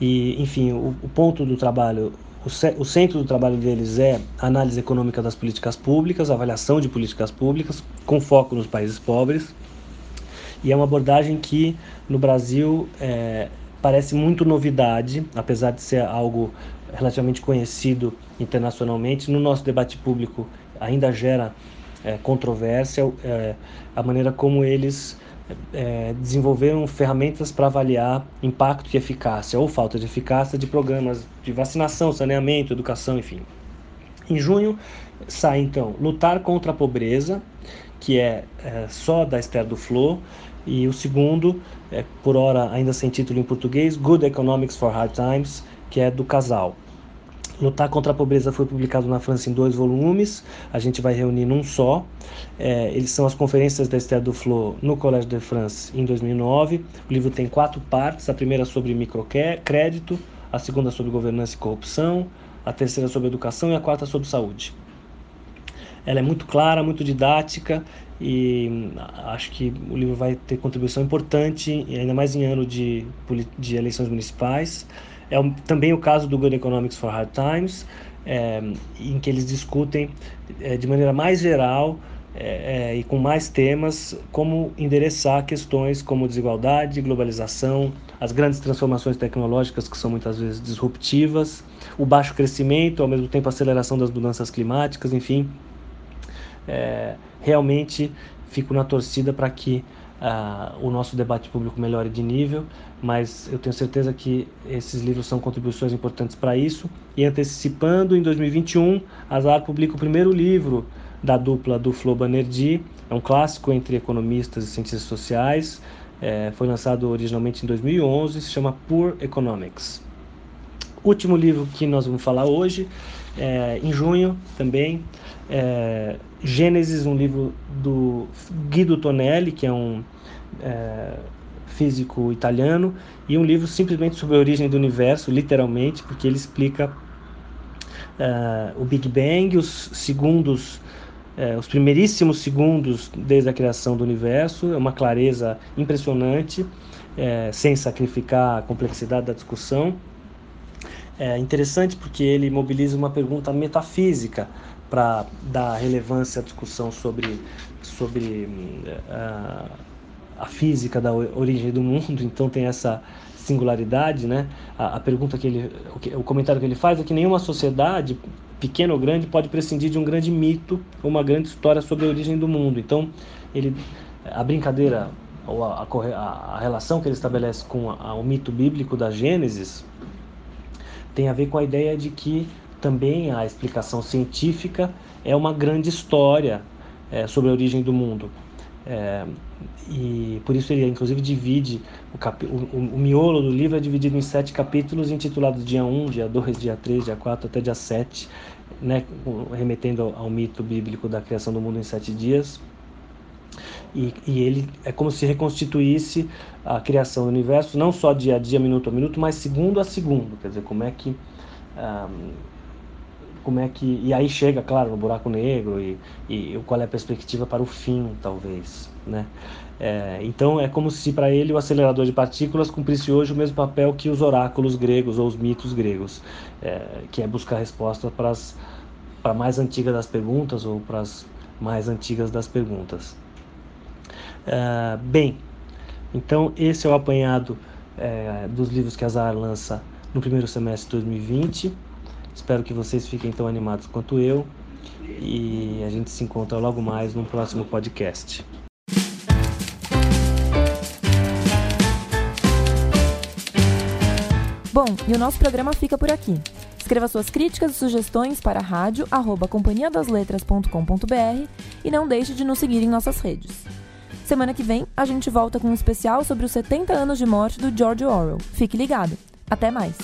E, enfim, o, o ponto do trabalho o, centro do trabalho deles é análise econômica das políticas públicas, avaliação de políticas públicas, com foco nos países pobres. E é uma abordagem que no Brasil é, parece muito novidade, apesar de ser algo relativamente conhecido internacionalmente. No nosso debate público ainda gera é, controvérsia é, a maneira como eles é, desenvolveram ferramentas para avaliar impacto e eficácia ou falta de eficácia de programas de vacinação, saneamento, educação, enfim. Em junho sai então Lutar contra a Pobreza, que é, é só da Esther do Flo, e o segundo, é, por hora ainda sem título em português, Good Economics for Hard Times, que é do casal. Lutar contra a Pobreza foi publicado na França em dois volumes, a gente vai reunir num só. É, eles são as conferências da Esther Duflo no Collège de France em 2009. O livro tem quatro partes: a primeira sobre microcrédito, a segunda sobre governança e corrupção, a terceira sobre educação e a quarta sobre saúde. Ela é muito clara, muito didática e hum, acho que o livro vai ter contribuição importante, ainda mais em ano de, de eleições municipais. É também o caso do Good Economics for Hard Times, é, em que eles discutem é, de maneira mais geral é, e com mais temas como endereçar questões como desigualdade, globalização, as grandes transformações tecnológicas que são muitas vezes disruptivas, o baixo crescimento, ao mesmo tempo a aceleração das mudanças climáticas, enfim. Realmente fico na torcida para que uh, o nosso debate público melhore de nível, mas eu tenho certeza que esses livros são contribuições importantes para isso. E antecipando, em 2021, a Azar publica o primeiro livro da dupla do Flo Banerjee, é um clássico entre economistas e cientistas sociais, é, foi lançado originalmente em 2011, se chama Poor Economics. último livro que nós vamos falar hoje, é, em junho também, é, Gênesis, um livro do Guido Tonelli, que é um é, físico italiano, e um livro simplesmente sobre a origem do universo, literalmente, porque ele explica é, o Big Bang, os segundos, é, os primeiríssimos segundos desde a criação do universo, é uma clareza impressionante, é, sem sacrificar a complexidade da discussão. É interessante porque ele mobiliza uma pergunta metafísica para dar relevância à discussão sobre, sobre uh, a física da origem do mundo, então tem essa singularidade, né? A, a pergunta que ele, o, que, o, comentário que ele faz é que nenhuma sociedade, pequena ou grande, pode prescindir de um grande mito ou uma grande história sobre a origem do mundo. Então, ele, a brincadeira ou a, a, a relação que ele estabelece com o mito bíblico da Gênesis tem a ver com a ideia de que também a explicação científica é uma grande história é, sobre a origem do mundo. É, e por isso ele, inclusive, divide o, cap... o, o, o, miolo do livro é dividido em sete capítulos, intitulados dia 1, dia 2, dia 3, dia 4 até dia 7, né, remetendo ao, mito bíblico da criação do mundo em sete dias. E, e, ele é como se reconstituísse a criação do universo, não só dia a dia, minuto a minuto, mas segundo a segundo. Quer dizer, como é que. Um, como é que e aí chega claro no buraco negro e, e qual é a perspectiva para o fim talvez né? É, então é como se para ele o acelerador de partículas cumprisse hoje o mesmo papel que os oráculos gregos ou os mitos gregos é, que é buscar resposta para as para mais antigas das perguntas ou para as mais antigas das perguntas. É, bem então esse é o apanhado é, dos livros que a Zahar lança no primeiro semestre de 2020 Espero que vocês fiquem tão animados quanto eu e a gente se encontra logo mais no próximo podcast. Bom, e o nosso programa fica por aqui. Escreva suas críticas e sugestões para rádio@companhiadasletras.com.br e não deixe de nos seguir em nossas redes. Semana que vem a gente volta com um especial sobre os 70 anos de morte do George Orwell. Fique ligado. Até mais.